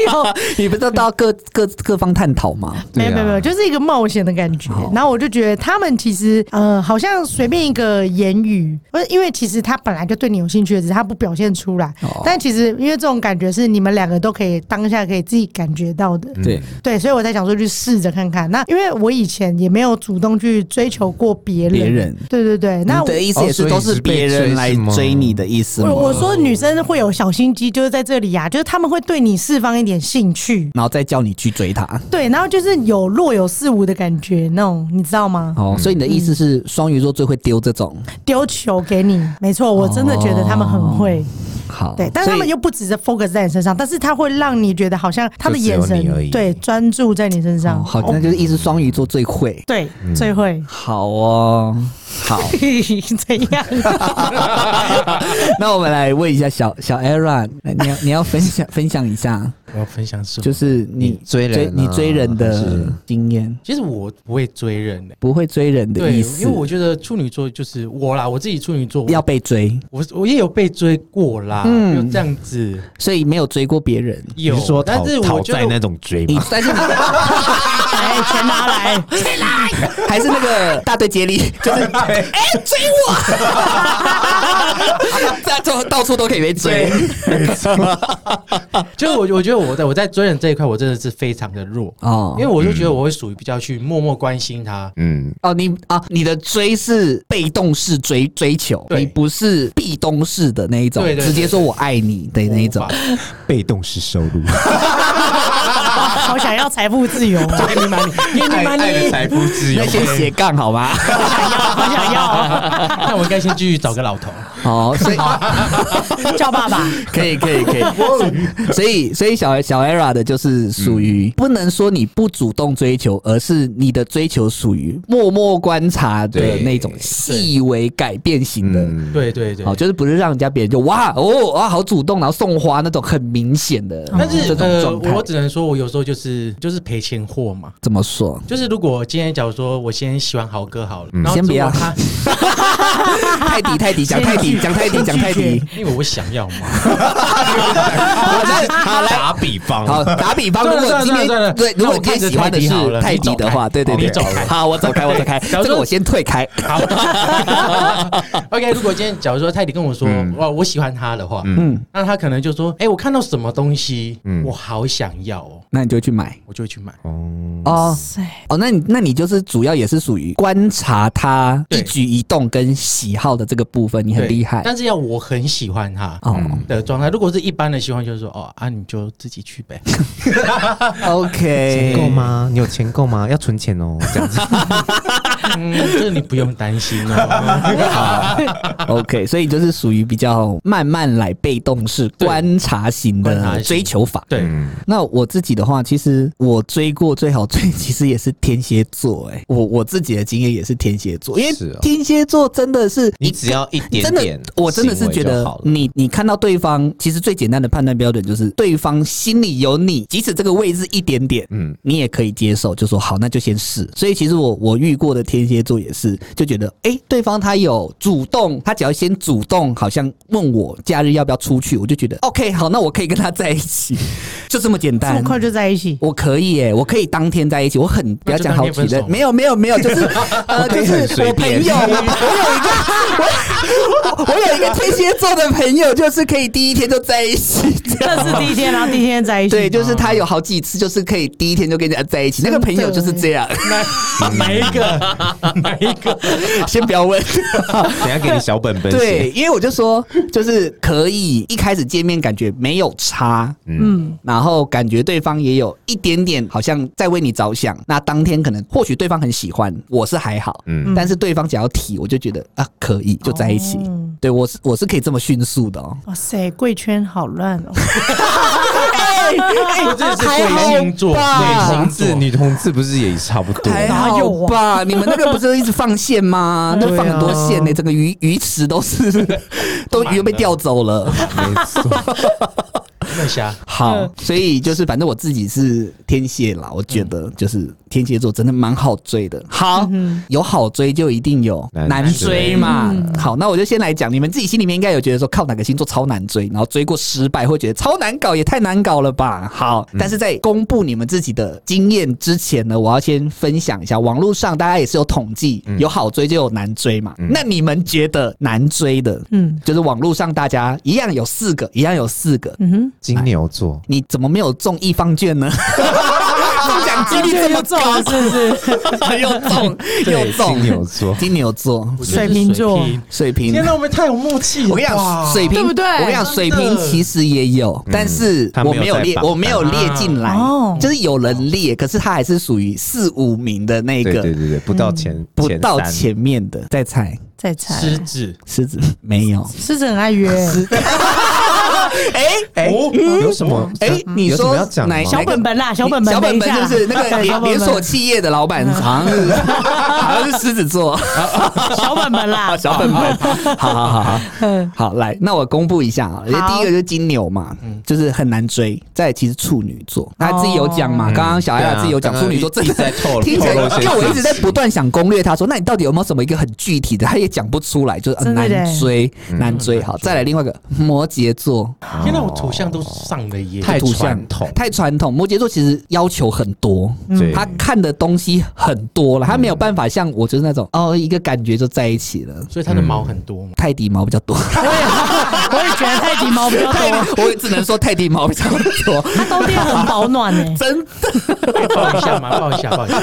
[SPEAKER 2] 有，
[SPEAKER 1] 你不是到各各各方探讨吗？
[SPEAKER 2] 没有没有没有，就是一个冒险的感觉。然后我就觉得他们其实呃，好像随便一个言语，不是因为其实他本来就对你有兴趣，只是他不表现出来。但其实因为这种感觉是你们两个都可以当下可以自己感觉到的。
[SPEAKER 1] 对
[SPEAKER 2] 对，所以我才想说去试着看看。那因为我以前也没有主动去追求过别人，别人对对对。那我
[SPEAKER 1] 的意思也是都是别人来追你的意思吗？
[SPEAKER 2] 我说女生会有小心机，就是在这里呀、啊，就是他们会对你释放一点兴趣，
[SPEAKER 1] 然后再叫你去追他。
[SPEAKER 2] 对，然后就是有若有似无的感觉，那种你知道吗？
[SPEAKER 1] 哦，所以你的意思是双鱼座最会丢这种
[SPEAKER 2] 丢球给你？没错，我真的觉得他们很会。
[SPEAKER 1] 好，
[SPEAKER 2] 对，但是他们又不只是 focus 在你身上，但是他会让你觉得好像他的眼神对专注在你身上。
[SPEAKER 1] 哦、好，那就是一直双鱼座最会，
[SPEAKER 2] 对，嗯、最会。
[SPEAKER 1] 好哦，好，怎
[SPEAKER 2] 样？
[SPEAKER 1] 那我们来问一下小小 Era，你要你要分享分享一下。
[SPEAKER 4] 我要分享什么？
[SPEAKER 1] 就是你追人，你追人的经验。
[SPEAKER 4] 其实我不会追人的，
[SPEAKER 1] 不会追人的意思。
[SPEAKER 4] 因为我觉得处女座就是我啦，我自己处女座
[SPEAKER 1] 要被追，我
[SPEAKER 4] 我也有被追过啦，嗯，这样子，
[SPEAKER 1] 所以没有追过别人。
[SPEAKER 3] 有说，但是讨债那种追吗？
[SPEAKER 1] 但是你
[SPEAKER 2] 来钱拿来，
[SPEAKER 1] 钱来，还是那个大队接力，就是哎追我，在就到处都可以被追，
[SPEAKER 4] 就我我觉得。我在我在追人这一块，我真的是非常的弱。哦，因为我就觉得我会属于比较去默默关心他，嗯，
[SPEAKER 1] 哦，你啊，你的追是被动式追追求，你不是壁咚式的那一种，直接说我爱你的那一种，
[SPEAKER 3] 被动式收入。
[SPEAKER 2] 好想要财富自由，
[SPEAKER 3] 给你 money，给你 money，财富自由，
[SPEAKER 1] 那先斜杠好吗？
[SPEAKER 2] 好想要，
[SPEAKER 4] 那我应该先继续找个老头。
[SPEAKER 1] 好，所以
[SPEAKER 2] 叫爸爸，
[SPEAKER 1] 可以，可以，可以。所以，所以小小 Era 的就是属于不能说你不主动追求，而是你的追求属于默默观察的那种细微改变型的。
[SPEAKER 4] 对对对，
[SPEAKER 1] 好，就是不是让人家别人就哇哦哇好主动，然后送花那种很明显的。
[SPEAKER 4] 但是这种状态，我只能说我有时候就是就是赔钱货嘛。
[SPEAKER 1] 怎么说？
[SPEAKER 4] 就是如果今天假如说我先喜欢豪哥好了，然后
[SPEAKER 1] 先不要他，泰迪泰迪讲泰迪。讲泰迪，讲泰迪，
[SPEAKER 4] 因为我想要嘛。
[SPEAKER 3] 好，打比方，
[SPEAKER 1] 好，打比方。如果今天对，如果今天喜欢的是泰迪的话，对对对，好，我走开，我走开。这个我先退开。好，
[SPEAKER 4] OK。如果今天假如说泰迪跟我说，哇，我喜欢他的话，嗯，那他可能就说，哎，我看到什么东西，我好想要哦，
[SPEAKER 1] 那你就去买，
[SPEAKER 4] 我就会去买。
[SPEAKER 1] 哦。哦。哦，那你那你就是主要也是属于观察他一举一动跟喜好的这个部分，你很厉害。
[SPEAKER 4] 但是要我很喜欢他的状态，如果是一般的喜欢，就是说哦啊，你就自己去呗。
[SPEAKER 1] OK，
[SPEAKER 3] 钱够吗？你有钱够吗？要存钱哦，这样子。
[SPEAKER 4] 嗯，这你不用担心哦。
[SPEAKER 1] OK，所以就是属于比较慢慢来、被动式观察型的追求法。
[SPEAKER 4] 对，
[SPEAKER 1] 那我自己的话，其实我追过最好追，其实也是天蝎座。哎，我我自己的经验也是天蝎座，因为天蝎座真的是
[SPEAKER 3] 你只要一点点。
[SPEAKER 1] 我真的是觉得你，你看到对方，其实最简单的判断标准就是对方心里有你，即使这个位置一点点，嗯，你也可以接受，就说好，那就先试。所以其实我我遇过的天蝎座也是，就觉得哎、欸，对方他有主动，他只要先主动，好像问我假日要不要出去，我就觉得 OK，好，那我可以跟他在一起，就这么简单，
[SPEAKER 2] 这么快就在一起，
[SPEAKER 1] 我可以耶，我可以当天在一起，我很不要讲好几的，没有没有没有，就是 呃，就是我朋友，我朋友一个。我有一个天蝎座的朋友，就是可以第一天就在一起，
[SPEAKER 2] 这是第一天，然后第一天在一起。
[SPEAKER 1] 对，就是他有好几次，就是可以第一天就跟人家在一起。那个朋友就是这样。
[SPEAKER 4] 哪一个？哪一个？
[SPEAKER 1] 先不要问，
[SPEAKER 3] 等下给你小本本。
[SPEAKER 1] 对，因为我就说，就是可以一开始见面感觉没有差，嗯，然后感觉对方也有一点点好像在为你着想。那当天可能或许对方很喜欢，我是还好，嗯，但是对方只要提，我就觉得啊，可以就在一起。哦、对我是我是可以这么迅速的哦。
[SPEAKER 2] 哇塞，贵圈好乱哦。
[SPEAKER 4] 哎，这是贵星座，
[SPEAKER 3] 女同志，女同志不是也差不多？
[SPEAKER 1] 哪有吧？你们那个不是一直放线吗？那放很多线呢，整个鱼鱼池都是，都鱼被钓走了。
[SPEAKER 4] 没错。
[SPEAKER 1] 好，所以就是反正我自己是天蝎啦，我觉得就是天蝎座真的蛮好追的。好，有好追就一定有难追嘛。好，那我就先来讲，你们自己心里面应该有觉得说靠哪个星座超难追，然后追过失败，会觉得超难搞，也太难搞了吧？好，但是在公布你们自己的经验之前呢，我要先分享一下，网络上大家也是有统计，有好追就有难追嘛。那你们觉得难追的，嗯，就是网络上大家一样有四个，一样有四个，嗯哼。
[SPEAKER 3] 金牛座，
[SPEAKER 1] 你怎么没有中一方券呢？中奖几率这么高，是不是？又中又中。
[SPEAKER 3] 金牛座，
[SPEAKER 1] 金牛座，
[SPEAKER 2] 水瓶座，
[SPEAKER 1] 水瓶。
[SPEAKER 4] 天哪，我们太有默契了！
[SPEAKER 1] 我跟你讲，水瓶对不对？我跟你讲，水瓶其实也有，但是我没有列，我没有列进来。就是有人列，可是他还是属于四五名的那个。
[SPEAKER 3] 对对对，不到前，
[SPEAKER 1] 不到前面的。再猜，
[SPEAKER 2] 再猜。
[SPEAKER 4] 狮子，
[SPEAKER 1] 狮子没有。
[SPEAKER 2] 狮子很爱约。
[SPEAKER 1] 哎哎，
[SPEAKER 3] 有什么？哎，
[SPEAKER 1] 你说
[SPEAKER 2] 哪小本本啦？小本本，
[SPEAKER 1] 小本本就是那个 连连锁企业的老板，好像是好像是狮子座。
[SPEAKER 2] 小本本啦，
[SPEAKER 1] 小本本。好好好好，好来，那我公布一下啊。第一个就是金牛嘛，就是很难追。再其实处女座，他自己有讲嘛。刚刚小艾拉自己有讲处女座，真的在透听起来，因为我一直在不断想攻略。他说，那你到底有没有什么一个很具体的？他也讲不出来，就是难追，难追。好，再来另外一个摩羯座。
[SPEAKER 4] 现在我图像都上了耶，
[SPEAKER 1] 太传统，太传统。摩羯座其实要求很多，他看的东西很多了，他没有办法像我就是那种哦，一个感觉就在一起了。
[SPEAKER 4] 所以他的毛很多，
[SPEAKER 1] 泰迪毛比较多。我
[SPEAKER 2] 也我也觉得泰迪毛比较多，
[SPEAKER 1] 我也只能说泰迪毛比较多。
[SPEAKER 2] 他冬天很保暖呢，
[SPEAKER 1] 真的。
[SPEAKER 4] 抱一下嘛，抱一下，抱一下。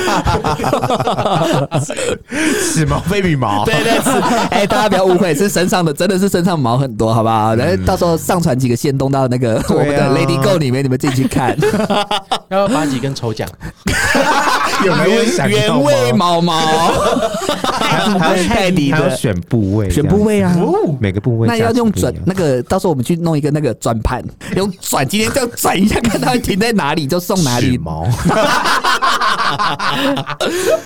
[SPEAKER 3] 是毛非比毛，
[SPEAKER 1] 对对是。哎，大家不要误会，是身上的，真的是身上毛很多，好不好？然后到时候上传几个线动到那个我们的 Lady Go 里面，你们自己去看。
[SPEAKER 4] 要不要发几根抽奖？
[SPEAKER 3] 有没有
[SPEAKER 1] 原味毛毛？还有泰迪的
[SPEAKER 3] 选部位，
[SPEAKER 1] 选部位啊！
[SPEAKER 3] 每个部位
[SPEAKER 1] 那要用转那个，到时候我们去弄一个那个转盘，用转今天这样转一下，看它会停在哪里就送哪里毛。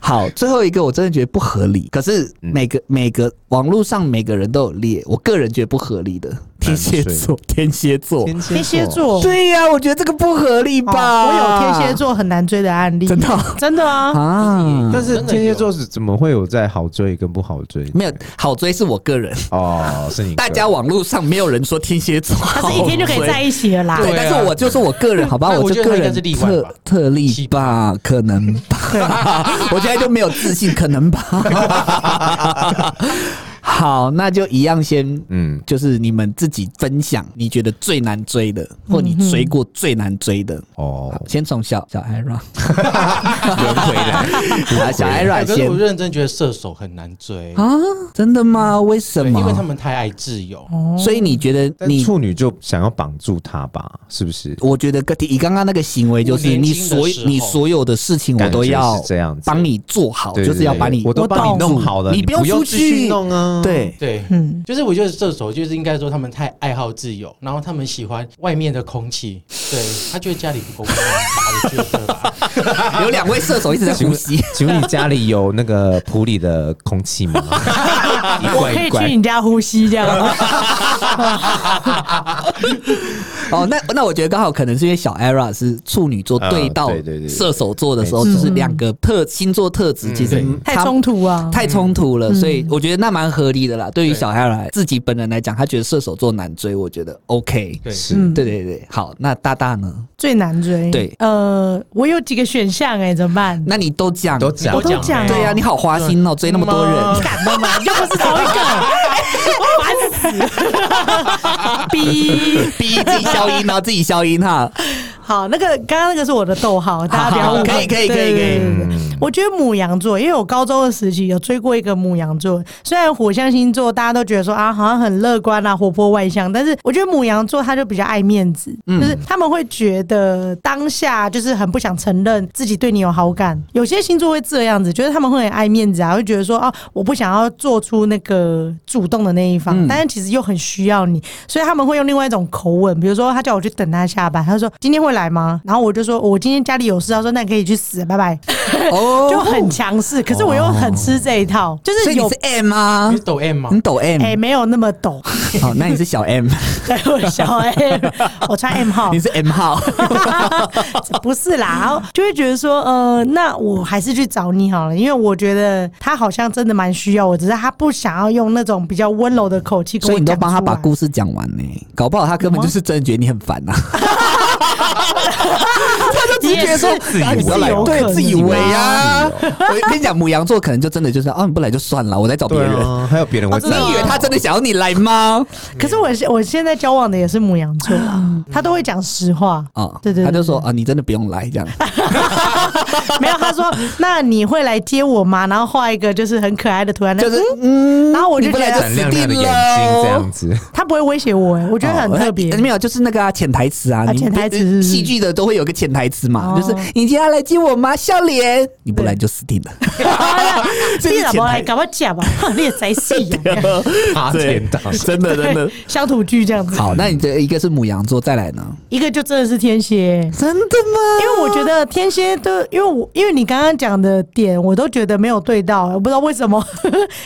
[SPEAKER 1] 好，最后一个我真的觉得不合理，可是每个每个网络上每个人都有列，我个人觉得不合理的。天蝎座，天蝎座，
[SPEAKER 2] 天蝎座，
[SPEAKER 1] 对呀，我觉得这个不合理吧？
[SPEAKER 2] 我有天蝎座很难追的案例，
[SPEAKER 1] 真的，
[SPEAKER 2] 真的啊 啊！
[SPEAKER 3] 但是天蝎座是怎么会有在好追跟不好追？
[SPEAKER 1] 没有好追是我个人
[SPEAKER 3] 哦，是你。
[SPEAKER 1] 大家网络上没有人说天蝎座，
[SPEAKER 2] 他是一天就可以在一起了啦。
[SPEAKER 1] 对，但是我就是我个人，好吧，我就个人特特例吧，可能吧，我现在就没有自信，可能吧。好，那就一样先，嗯，就是你们自己分享，你觉得最难追的，或你追过最难追的哦。先从小小艾瑞
[SPEAKER 3] 轮回来，
[SPEAKER 1] 小艾瑞先。
[SPEAKER 4] 我认真觉得射手很难追
[SPEAKER 1] 啊，真的吗？为什么？
[SPEAKER 4] 因为他们太爱自由，哦
[SPEAKER 1] 所以你觉得你
[SPEAKER 3] 处女就想要绑住他吧？是不是？
[SPEAKER 1] 我觉得以刚刚那个行为，就是你所你所有的事情，我都要这样帮你做好，就是要把你
[SPEAKER 3] 我都帮你弄好了，
[SPEAKER 1] 你不用出去
[SPEAKER 3] 弄啊。
[SPEAKER 1] 对。
[SPEAKER 4] 对，嗯，就是我觉得射手就是应该说他们太爱好自由，然后他们喜欢外面的空气，对，他觉得家里不够空我觉得
[SPEAKER 1] 有两位射手一直在呼吸，
[SPEAKER 3] 请问你家里有那个普里的空气吗？
[SPEAKER 2] 我可以去你家呼吸这样。吗？
[SPEAKER 1] 哦，那那我觉得刚好可能是因为小 ERA 是处女座对到射手座的时候，就是两个特星座特质其实
[SPEAKER 2] 太冲突啊，
[SPEAKER 1] 太冲突了，所以我觉得那蛮合理的啦。对于小 ERA 自己本人来讲，他觉得射手座难追，我觉得 OK，是，对对对。好，那大大呢？
[SPEAKER 2] 最难追？对，呃，我有几个选项哎，怎么办？
[SPEAKER 1] 那你都讲，
[SPEAKER 3] 都讲，
[SPEAKER 2] 我都讲，
[SPEAKER 1] 对呀，你好花心哦，追那么多人，
[SPEAKER 2] 敢的吗？又不是是同一个，烦死！
[SPEAKER 1] 逼逼自己消音，然后自己消音哈。
[SPEAKER 2] 好，那个刚刚那个是我的逗号，大家不要误会。
[SPEAKER 1] 可以可以可以可以。
[SPEAKER 2] 我觉得母羊座，因为我高中的时期有追过一个母羊座，虽然火象星座大家都觉得说啊，好像很乐观啊，活泼外向，但是我觉得母羊座他就比较爱面子，就是他们会觉得当下就是很不想承认自己对你有好感。有些星座会这样子，觉得他们会很爱面子啊，会觉得说啊，我不想要做出那个主动的那一方，但是其实又很需要你，所以他们会用另外一种口吻，比如说他叫我去等他下班，他说今天会来吗？然后我就说我今天家里有事，他说那你可以去死，拜拜。哦，就很强势，可是我又很吃这一套，就是有
[SPEAKER 1] 你是 M 吗？
[SPEAKER 4] 你抖 M 吗？
[SPEAKER 1] 你抖 M？
[SPEAKER 2] 哎，没有那么抖。
[SPEAKER 1] 好，那你是小 M，
[SPEAKER 2] 对，我小 M，我穿 M 号，
[SPEAKER 1] 你是 M 号，
[SPEAKER 2] 不是啦。然后就会觉得说，呃，那我还是去找你好了，因为我觉得他好像真的蛮需要我，只是他不想要用那种比较温柔的口气。
[SPEAKER 1] 所以你都帮他把故事讲完呢？搞不好他根本就是真的觉得你很烦呐。他就直接说自己对自以为啊。我跟你讲，母羊座可能就真的就是啊，你不来就算了，我再找别人。
[SPEAKER 3] 还有别人会？
[SPEAKER 1] 你以为他真的想要你来吗？
[SPEAKER 2] 可是我我现在交往的也是母羊座啊，他都会讲实话啊。对对，
[SPEAKER 1] 他就说啊，你真的不用来这样。
[SPEAKER 2] 没有，他说那你会来接我吗？然后画一个就是很可爱的图案，就是嗯，然后我就觉得
[SPEAKER 3] 闪亮亮的眼睛这样子。
[SPEAKER 2] 他不会威胁我哎，我觉得很特别。
[SPEAKER 1] 没有，就是那个潜台词啊，
[SPEAKER 2] 潜台词
[SPEAKER 1] 戏剧的都会有个潜台词嘛，就是你今天要来接我吗？笑脸，你不来就死定了。
[SPEAKER 2] 你怎么来？赶快讲吧，你也在戏呀？
[SPEAKER 1] 对，真的真的
[SPEAKER 2] 乡土剧这样子。
[SPEAKER 1] 好，那你的一个是母羊座，再来呢？
[SPEAKER 2] 一个就真的是天蝎，
[SPEAKER 1] 真的吗？
[SPEAKER 2] 因为我觉得天蝎都，因为我因为你刚刚讲的点，我都觉得没有对到，我不知道为什么。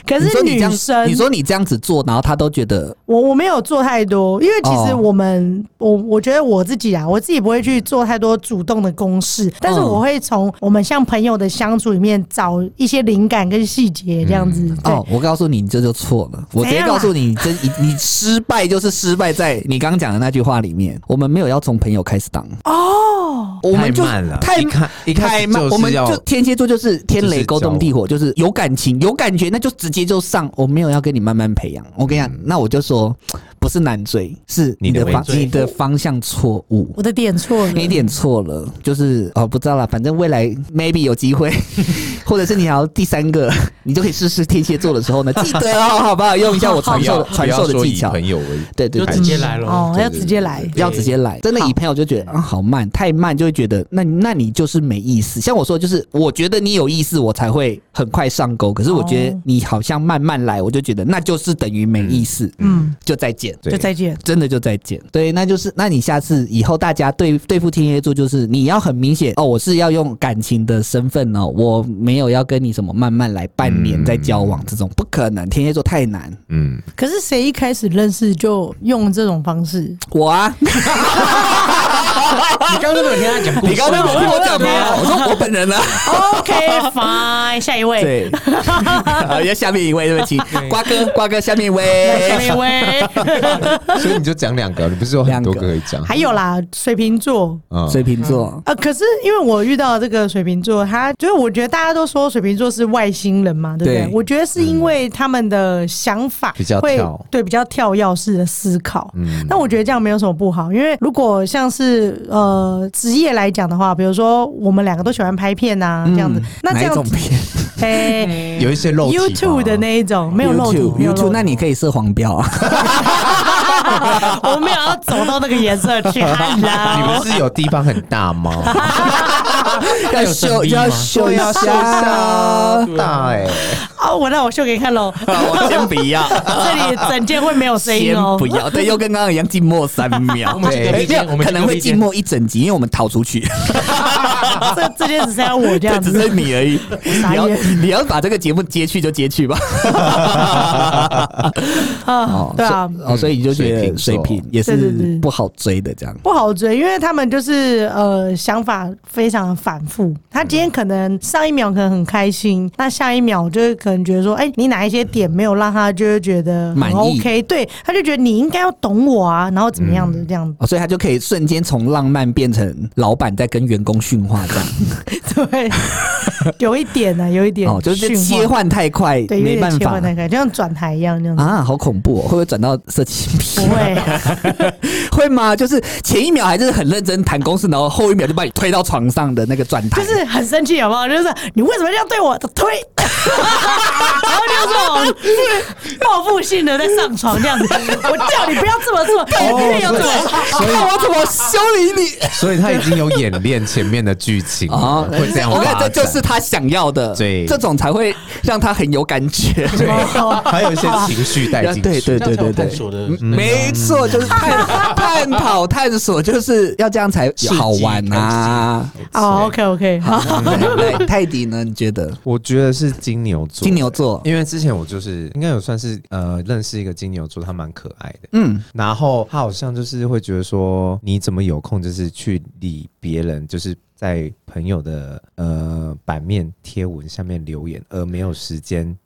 [SPEAKER 2] 可是女生，
[SPEAKER 1] 你说你这样子做，然后他都觉得
[SPEAKER 2] 我我没有做太多，因为其实我们我我觉得我自己啊，我自己不会去做太多主动的公式，但是我会从我们像朋友的相处里面找一些灵感跟细节这样子。
[SPEAKER 1] 哦，我告诉你，你这就错了。我直接告诉你，这你你失败就是失败在你刚刚讲的那句话里面。我们没有要从朋友开始当哦，我们就
[SPEAKER 3] 太慢了，
[SPEAKER 1] 太太慢。我们就天蝎座就是天雷勾动地火，就是有感情有感觉，那就直接就上。我没有要跟你慢慢培养。我跟你讲，那我就说。不是难追，是你的方你的方向错误。
[SPEAKER 2] 我的点错了，
[SPEAKER 1] 你点错了，就是哦，不知道了。反正未来 maybe 有机会，或者是你还要第三个，你就可以试试天蝎座的时候呢，记得哦，好不好？用一下我传授传授的技巧。
[SPEAKER 3] 朋友，
[SPEAKER 1] 对对，
[SPEAKER 4] 就直接来了
[SPEAKER 2] 哦，要直接来，
[SPEAKER 1] 要直接来。真的以朋友就觉得啊，好慢，太慢就会觉得那那你就是没意思。像我说，就是我觉得你有意思，我才会很快上钩。可是我觉得你好像慢慢来，我就觉得那就是等于没意思。嗯，就再见。
[SPEAKER 2] 就再见，
[SPEAKER 1] 真的就再见。对，那就是，那你下次以后大家对对付天蝎座，就是你要很明显哦，我是要用感情的身份哦，我没有要跟你什么慢慢来，半年再交往这种，不可能，天蝎座太难。
[SPEAKER 2] 嗯，可是谁一开始认识就用这种方式？
[SPEAKER 1] 我啊。
[SPEAKER 4] 你刚刚没有听他讲故事？
[SPEAKER 1] 你刚刚没有听我讲吗？我说我本人呢。
[SPEAKER 2] OK，fine，下一位。
[SPEAKER 1] 对，好，要下面一位，对不起，瓜哥，瓜哥，下面一位，
[SPEAKER 2] 下面一位。
[SPEAKER 3] 所以你就讲两个，你不是有很多个可以讲？
[SPEAKER 2] 还有啦，水瓶座，
[SPEAKER 1] 水瓶座。
[SPEAKER 2] 呃，可是因为我遇到这个水瓶座，他就是我觉得大家都说水瓶座是外星人嘛，对不对？我觉得是因为他们的想法
[SPEAKER 3] 比较跳，
[SPEAKER 2] 对，比较跳跃式的思考。嗯，那我觉得这样没有什么不好，因为如果像是呃职业来讲的话，比如说我们两个都喜欢拍片 �न，这样子，那这样子，
[SPEAKER 3] 哎，有一些漏
[SPEAKER 2] YouTube 的那一种没有漏
[SPEAKER 1] YouTube，那你可以设黄标啊。
[SPEAKER 2] 我没有要走到那个颜色去。你
[SPEAKER 3] 们是有地方很大吗？
[SPEAKER 1] 要秀要秀要秀
[SPEAKER 3] 大哎！
[SPEAKER 2] 哦，我那我秀给你看喽。
[SPEAKER 1] 我先不要，这
[SPEAKER 2] 里整件会没有声音哦。
[SPEAKER 1] 不要，对，又跟刚刚一样静默三秒。对，可能会静默一整集，因为我们逃出去。
[SPEAKER 2] 这这件只剩下我这样子，
[SPEAKER 1] 只剩你而已。你要你要把这个节目接去就接去吧。
[SPEAKER 2] 啊，对啊，
[SPEAKER 1] 哦，所以你就觉得水瓶也是不好追的，这样
[SPEAKER 2] 不好追，因为他们就是呃想法非常的反复。他今天可能上一秒可能很开心，那下一秒就是可能能觉得说，哎，你哪一些点没有让他就会觉得满 OK，对，他就觉得你应该要懂我啊，然后怎么样的这样。子，
[SPEAKER 1] 所以他就可以瞬间从浪漫变成老板在跟员工训话这
[SPEAKER 2] 样，对，有一点呢，有一点，
[SPEAKER 1] 哦，就是切换太快，
[SPEAKER 2] 对，
[SPEAKER 1] 没办法，
[SPEAKER 2] 切换太快，就像转台一样这样。
[SPEAKER 1] 啊，好恐怖哦，会不会转到色情片？
[SPEAKER 2] 不会，
[SPEAKER 1] 会吗？就是前一秒还是很认真谈公事，然后后一秒就把你推到床上的那个转台，
[SPEAKER 2] 就是很生气，好不好？就是你为什么这样对我推？然后就是报复性的在上床这样子，我叫你不要这么做，你要这么，
[SPEAKER 1] 所以我怎么修理你？
[SPEAKER 3] 所以他已经有演练前面的剧情啊，会这样。
[SPEAKER 1] 我看这就是他想要的，对，这种才会让他很有感觉，
[SPEAKER 3] 对，还有一些情绪带进去，
[SPEAKER 1] 对对对对对，没错，就是探探讨探索，就是要这样才好玩啊。
[SPEAKER 2] 好，OK OK，好，
[SPEAKER 1] 泰迪呢？你觉得？
[SPEAKER 3] 我觉得是金牛座，
[SPEAKER 1] 金牛座，
[SPEAKER 3] 因为之前我就是应该有算是呃认识一个金牛座，他蛮可爱的，嗯，然后他好像就是会觉得说，你怎么有空就是去理别人，就是在朋友的呃版面贴文下面留言，而没有时间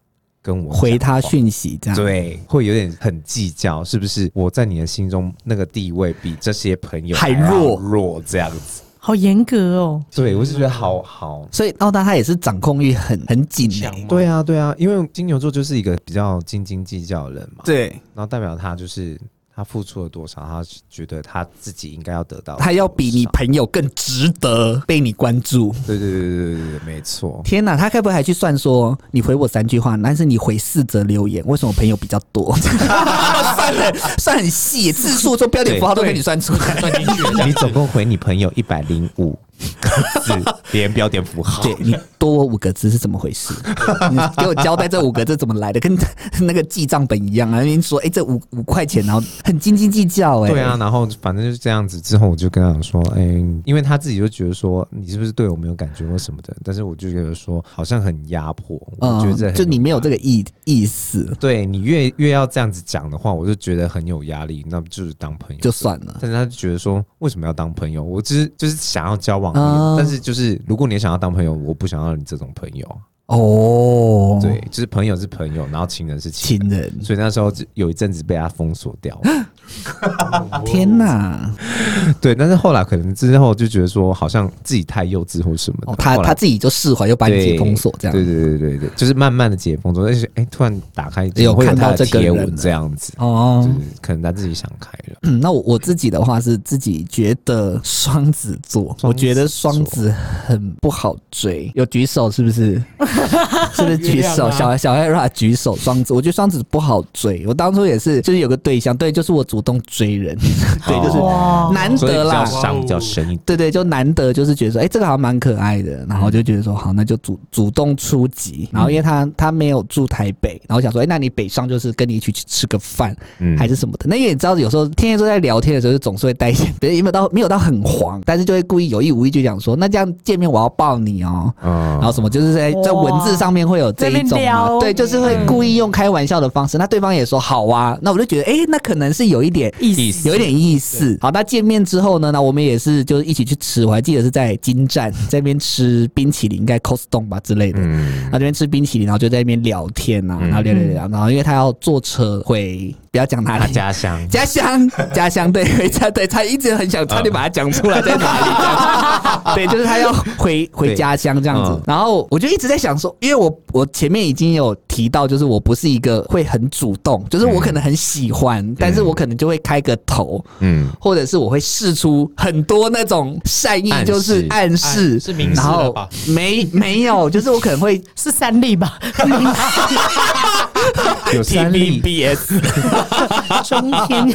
[SPEAKER 3] 跟我
[SPEAKER 1] 回他讯息，这样。
[SPEAKER 3] 对，会有点很计较，是不是？我在你的心中那个地位比这些朋友
[SPEAKER 1] 还弱。
[SPEAKER 3] 弱这样子。
[SPEAKER 2] 好严格哦，
[SPEAKER 3] 对，我是觉得好好，
[SPEAKER 1] 所以奥大他也是掌控欲很很紧，
[SPEAKER 3] 对啊对啊，因为金牛座就是一个比较斤斤计较的人嘛，
[SPEAKER 1] 对，
[SPEAKER 3] 然后代表他就是。他付出了多少？他觉得他自己应该要得到，
[SPEAKER 1] 他要比你朋友更值得被你关注。
[SPEAKER 3] 对对对对对对，没错。
[SPEAKER 1] 天哪，他该不会还去算说，你回我三句话，但是你回四则留言，为什么朋友比较多？算的算很细，字数做标点符号都给你算出来，算进去。
[SPEAKER 3] 你总共回你朋友一百零五。字连标点符号，
[SPEAKER 1] 对，你多我五个字是怎么回事？你 给我交代这五个字怎么来的，跟那个记账本一样啊！你说，哎、欸，这五五块钱，然后很斤斤计较、欸，哎，
[SPEAKER 3] 对啊，然后反正就是这样子。之后我就跟他讲说，哎、欸，因为他自己就觉得说，你是不是对我没有感觉或什么的？但是我就觉得说，好像很压迫，我觉得、嗯、
[SPEAKER 1] 就你没有这个意意思。
[SPEAKER 3] 对你越越要这样子讲的话，我就觉得很有压力。那不就是当朋友
[SPEAKER 1] 就算了。
[SPEAKER 3] 但是他就觉得说，为什么要当朋友？我只是就是想要交往。嗯、但是就是，如果你想要当朋友，我不想要你这种朋友
[SPEAKER 1] 哦。
[SPEAKER 3] 对，就是朋友是朋友，然后情人是情人，
[SPEAKER 1] 情人。
[SPEAKER 3] 所以那时候有一阵子被他封锁掉了。
[SPEAKER 1] 天哪！
[SPEAKER 3] 对，但是后来可能之后就觉得说，好像自己太幼稚或什么的。
[SPEAKER 1] 哦、他他自己就释怀，又把你解封锁，这样。
[SPEAKER 3] 对对对对对，就是慢慢的解封锁，但是哎，突然打开有看到这个这样子哦，就是可能他自己想开了。
[SPEAKER 1] 嗯，那我我自己的话是自己觉得双子座，我觉得双子很不好追。有举手是不是？是不是举手？小小艾拉举手，双子，我觉得双子不好追。我当初也是，就是有个对象，对，就是我主动追人，对，就是难得啦，
[SPEAKER 3] 伤比较深。一点。
[SPEAKER 1] 对对，就难得，就是觉得说，哎，这个好像蛮可爱的，然后就觉得说，好，那就主主动出击。然后因为他他没有住台北，然后想说，哎，那你北上就是跟你一起去吃个饭，还是什么的。那因为你知道，有时候天天都在聊天的时候，就总是会带一些，别人有没有到没有到很黄，但是就会故意有意无意就讲说，那这样见面我要抱你哦，然后什么就是在在文字上面会有这一种，对，就是会故意用开玩笑的方式。那对方也说好啊，那我就觉得，哎，那可能是有一点意思，有一点意思。好，那见面之后呢，那我们也是就是一起去吃，我还记得是在金站在那边吃冰淇淋，应该 Costco 吧之类的。嗯，那这边吃冰淇淋，然后就在那边聊天啊，然后聊聊聊，然后因为他要坐车回。不要讲哪里，
[SPEAKER 3] 家乡，
[SPEAKER 1] 家乡，家乡，对，回家，对，他一直很想差点把它讲出来在哪里，对，就是他要回回家乡这样子。然后我就一直在想说，因为我我前面已经有提到，就是我不是一个会很主动，就是我可能很喜欢，但是我可能就会开个头，嗯，或者是我会试出很多那种善意，就是暗示，
[SPEAKER 4] 是明示了吧？
[SPEAKER 1] 没没有，就是我可能会
[SPEAKER 2] 是三例吧，
[SPEAKER 3] 有三例
[SPEAKER 1] BS。
[SPEAKER 2] 中天，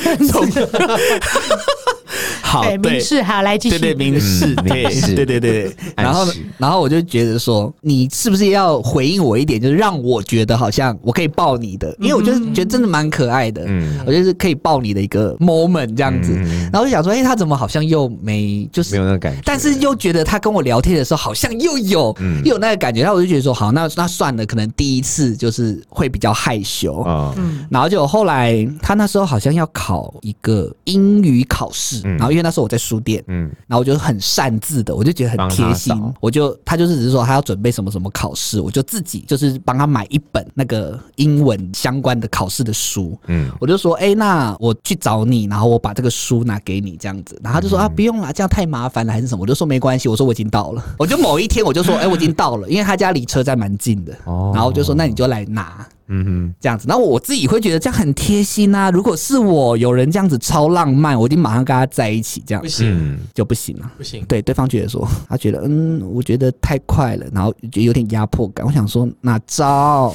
[SPEAKER 1] 好，
[SPEAKER 2] 明示，好，来继续，
[SPEAKER 1] 对对，明示，对对对对，然后然后我就觉得说，你是不是要回应我一点，就是让我觉得好像我可以抱你的，因为我就是觉得真的蛮可爱的，嗯，我觉得是可以抱你的一个 moment 这样子，然后就想说，哎，他怎么好像又没，就是
[SPEAKER 3] 没有那个感觉，
[SPEAKER 1] 但是又觉得他跟我聊天的时候好像又有，又有那个感觉，然后我就觉得说，好，那那算了，可能第一次就是会比较害羞。啊，然后就后来他那时候好像要考一个英语考试，然后因为那时候我在书店，嗯，然后我就很擅自的，我就觉得很贴心，我就他就是只是说他要准备什么什么考试，我就自己就是帮他买一本那个英文相关的考试的书，嗯，我就说，哎、欸，那我去找你，然后我把这个书拿给你这样子，然后他就说啊，不用了，这样太麻烦了，还是什么？我就说没关系，我说我已经到了，我就某一天我就说，哎、欸，我已经到了，因为他家离车站蛮近的，哦，然后我就说那你就来拿。嗯哼，这样子，然后我自己会觉得这样很贴心啊。如果是我有人这样子超浪漫，我一定马上跟他在一起，这样不行就不行了。不行，对，对方觉得说，他觉得嗯，我觉得太快了，然后觉得有点压迫感。我想说哪招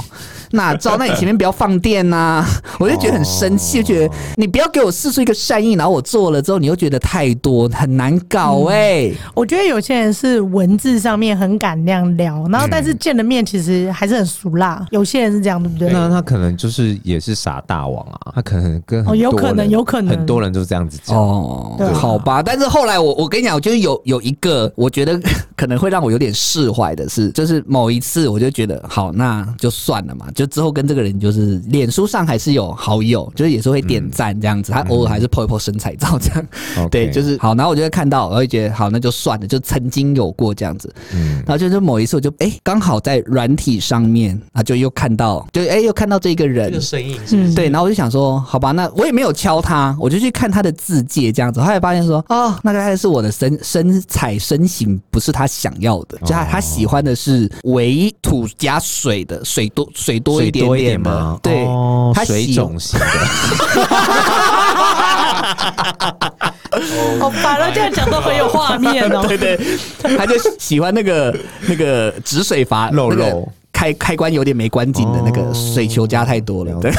[SPEAKER 1] 哪招？那你前面不要放电呐、啊！我就觉得很生气，就觉得你不要给我试出一个善意，然后我做了之后，你又觉得太多很难搞哎、欸嗯。
[SPEAKER 2] 我觉得有些人是文字上面很敢那样聊，然后但是见了面其实还是很俗辣。有些人是这样，对不对？
[SPEAKER 3] 那他可能就是也是傻大王啊，他可能跟很多、
[SPEAKER 2] 哦、有可能有可能
[SPEAKER 3] 很多人都这样子讲
[SPEAKER 1] 哦，对，好吧。但是后来我我跟你讲，我就是有有一个我觉得 可能会让我有点释怀的是，就是某一次我就觉得好，那就算了嘛，就之后跟这个人就是脸书上还是有好友，就是也是会点赞这样子，嗯、他偶尔还是 po 一 po 身材照这样，嗯、对，就是好。然后我就会看到，我会觉得好，那就算了，就曾经有过这样子，嗯，然后就是某一次我就哎刚、欸、好在软体上面啊，就又看到，就哎、欸、又看。到这个人，这个身影是不是？对，然后我就想说，好吧，那我也没有敲他，我就去看他的自介这样子，后来发现说，哦，那个还是我的身身材身形不是他想要的，就他他喜欢的是微土加水的，水多水多一点点嘛？对，他水肿型的。
[SPEAKER 2] 好烦了，这样讲都很有画面哦。
[SPEAKER 1] 对对，他就喜欢那个那个止水阀肉肉。开开关有点没关紧的那个水球加太多了，对，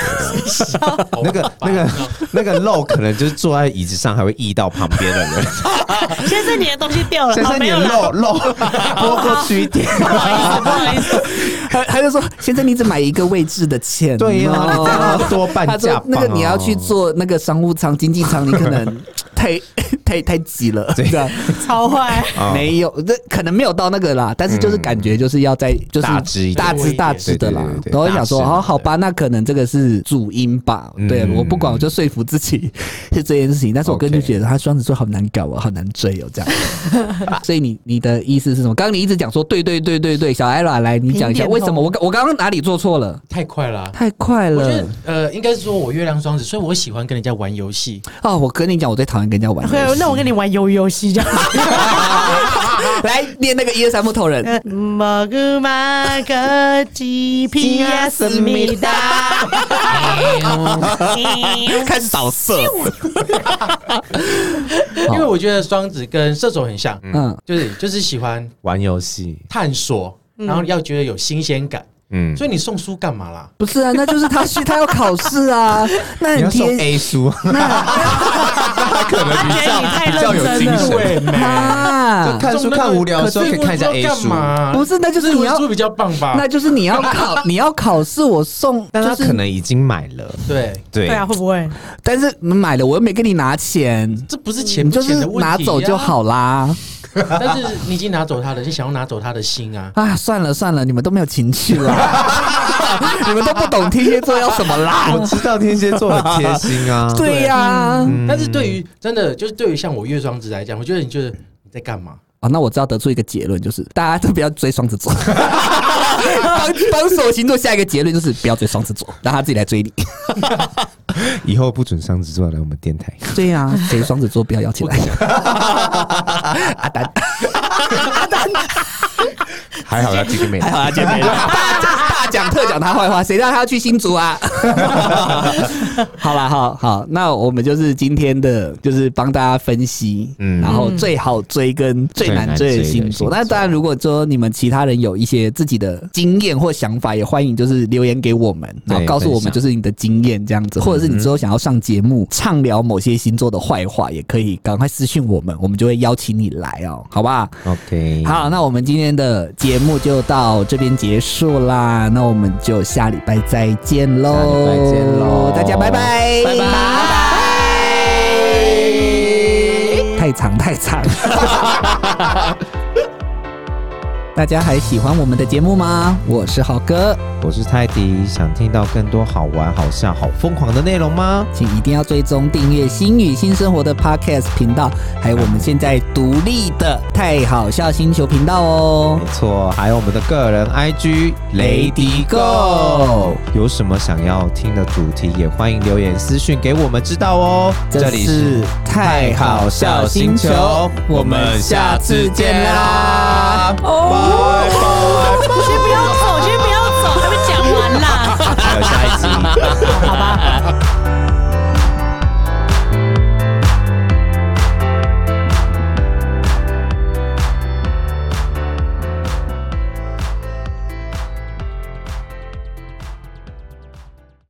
[SPEAKER 3] 那个 那个那个漏可能就是坐在椅子上还会溢到旁边的人。
[SPEAKER 2] 先生，你的东西掉了，
[SPEAKER 3] 先生，你的漏漏拨过去一点，不好意思，不好意思。
[SPEAKER 1] 他他就说，先生，你只买一个位置的钱，
[SPEAKER 3] 对呀，多半价。
[SPEAKER 1] 那个你要去坐那个商务舱、经济舱，你可能太 太太挤了，这个
[SPEAKER 2] 超坏。
[SPEAKER 1] 没有，这可能没有到那个啦，但是就是感觉就是要在就是
[SPEAKER 3] 大只。
[SPEAKER 1] 大只大只的啦，然后我想说，哦，好吧，那可能这个是主因吧。对，我不管，我就说服自己 是这件事情。但是我个人就觉得他双子座好难搞哦，好难追哦，这样。所以你你的意思是什么？刚刚你一直讲说，对对对对对，小艾拉来，你讲一下为什么我我刚刚哪里做错了？
[SPEAKER 4] 太快了，
[SPEAKER 1] 太快了。我觉得
[SPEAKER 4] 呃，应该是说我月亮双子，所以我喜欢跟人家玩游戏。
[SPEAKER 1] 哦，我跟你讲，我最讨厌跟人家玩。
[SPEAKER 2] 那我跟你玩游游戏这样。
[SPEAKER 1] 来念那个一二三木头人。皮亚斯米达，开始找色。
[SPEAKER 4] 因为我觉得双子跟射手很像，嗯，就是就是喜欢
[SPEAKER 3] 玩游戏、
[SPEAKER 4] 探索，然后要觉得有新鲜感。嗯，所以你送书干嘛啦？
[SPEAKER 1] 不是啊，那就是他去他要考试啊。那
[SPEAKER 3] 你要送 A 书，那他可能比较比较有精神。就看书看无聊的时候可以看一下 A 书。
[SPEAKER 1] 不是，那就是你要
[SPEAKER 4] 书比较棒吧？
[SPEAKER 1] 那就是你要考你要考试，我送。
[SPEAKER 3] 但他可能已经买了。
[SPEAKER 4] 对
[SPEAKER 3] 对
[SPEAKER 2] 对啊，会不会？
[SPEAKER 1] 但是买了，我又没跟你拿钱，
[SPEAKER 4] 这不是钱，就是
[SPEAKER 1] 拿走就好啦。
[SPEAKER 4] 但是你已经拿走他的，你想要拿走他的心啊！
[SPEAKER 1] 啊，算了算了，你们都没有情趣了，你们都不懂天蝎座要什么啦。
[SPEAKER 3] 我知道天蝎座很贴心啊，
[SPEAKER 1] 对呀、啊
[SPEAKER 4] 嗯。但是对于真的就是对于像我月双子来讲，我觉得你就是你在干嘛？
[SPEAKER 1] 啊，那我知道得出一个结论，就是大家都不要追双子座。帮帮所有星座下一个结论就是不要追双子座，让他自己来追你。
[SPEAKER 3] 以后不准双子座来我们电台。
[SPEAKER 1] 对呀、啊，谁双子座不要邀请来。阿丹，阿丹，
[SPEAKER 3] 还好他今天
[SPEAKER 1] 没，还好要见面。讲特讲他坏话，谁让他要去新竹啊？好啦，好好，那我们就是今天的，就是帮大家分析，嗯，然后最好追跟最难追的星座。那当然，如果说你们其他人有一些自己的经验或想法，也欢迎就是留言给我们，然后告诉我们就是你的经验这样子，或者是你之后想要上节目畅聊某些星座的坏话，也可以赶快私信我们，我们就会邀请你来哦，好不好
[SPEAKER 3] ？OK，
[SPEAKER 1] 好，那我们今天的节目就到这边结束啦。那我们就下礼拜再见喽！下礼拜见喽！大家拜拜！拜拜！太长太长！大家还喜欢我们的节目吗？我是浩哥，
[SPEAKER 3] 我是泰迪。想听到更多好玩、好笑、好疯狂的内容吗？
[SPEAKER 1] 请一定要追踪订阅新语新生活的 Podcast 频道，还有我们现在独立的太好笑星球频道哦。
[SPEAKER 3] 没错，还有我们的个人 IG Lady Go。有什么想要听的主题，也欢迎留言私讯给我们知道哦。
[SPEAKER 1] 这里是太好笑星球，我们下次见啦！
[SPEAKER 2] 哦，先不要走，先不要走，还没讲完啦。
[SPEAKER 3] 还有下一期？好吧。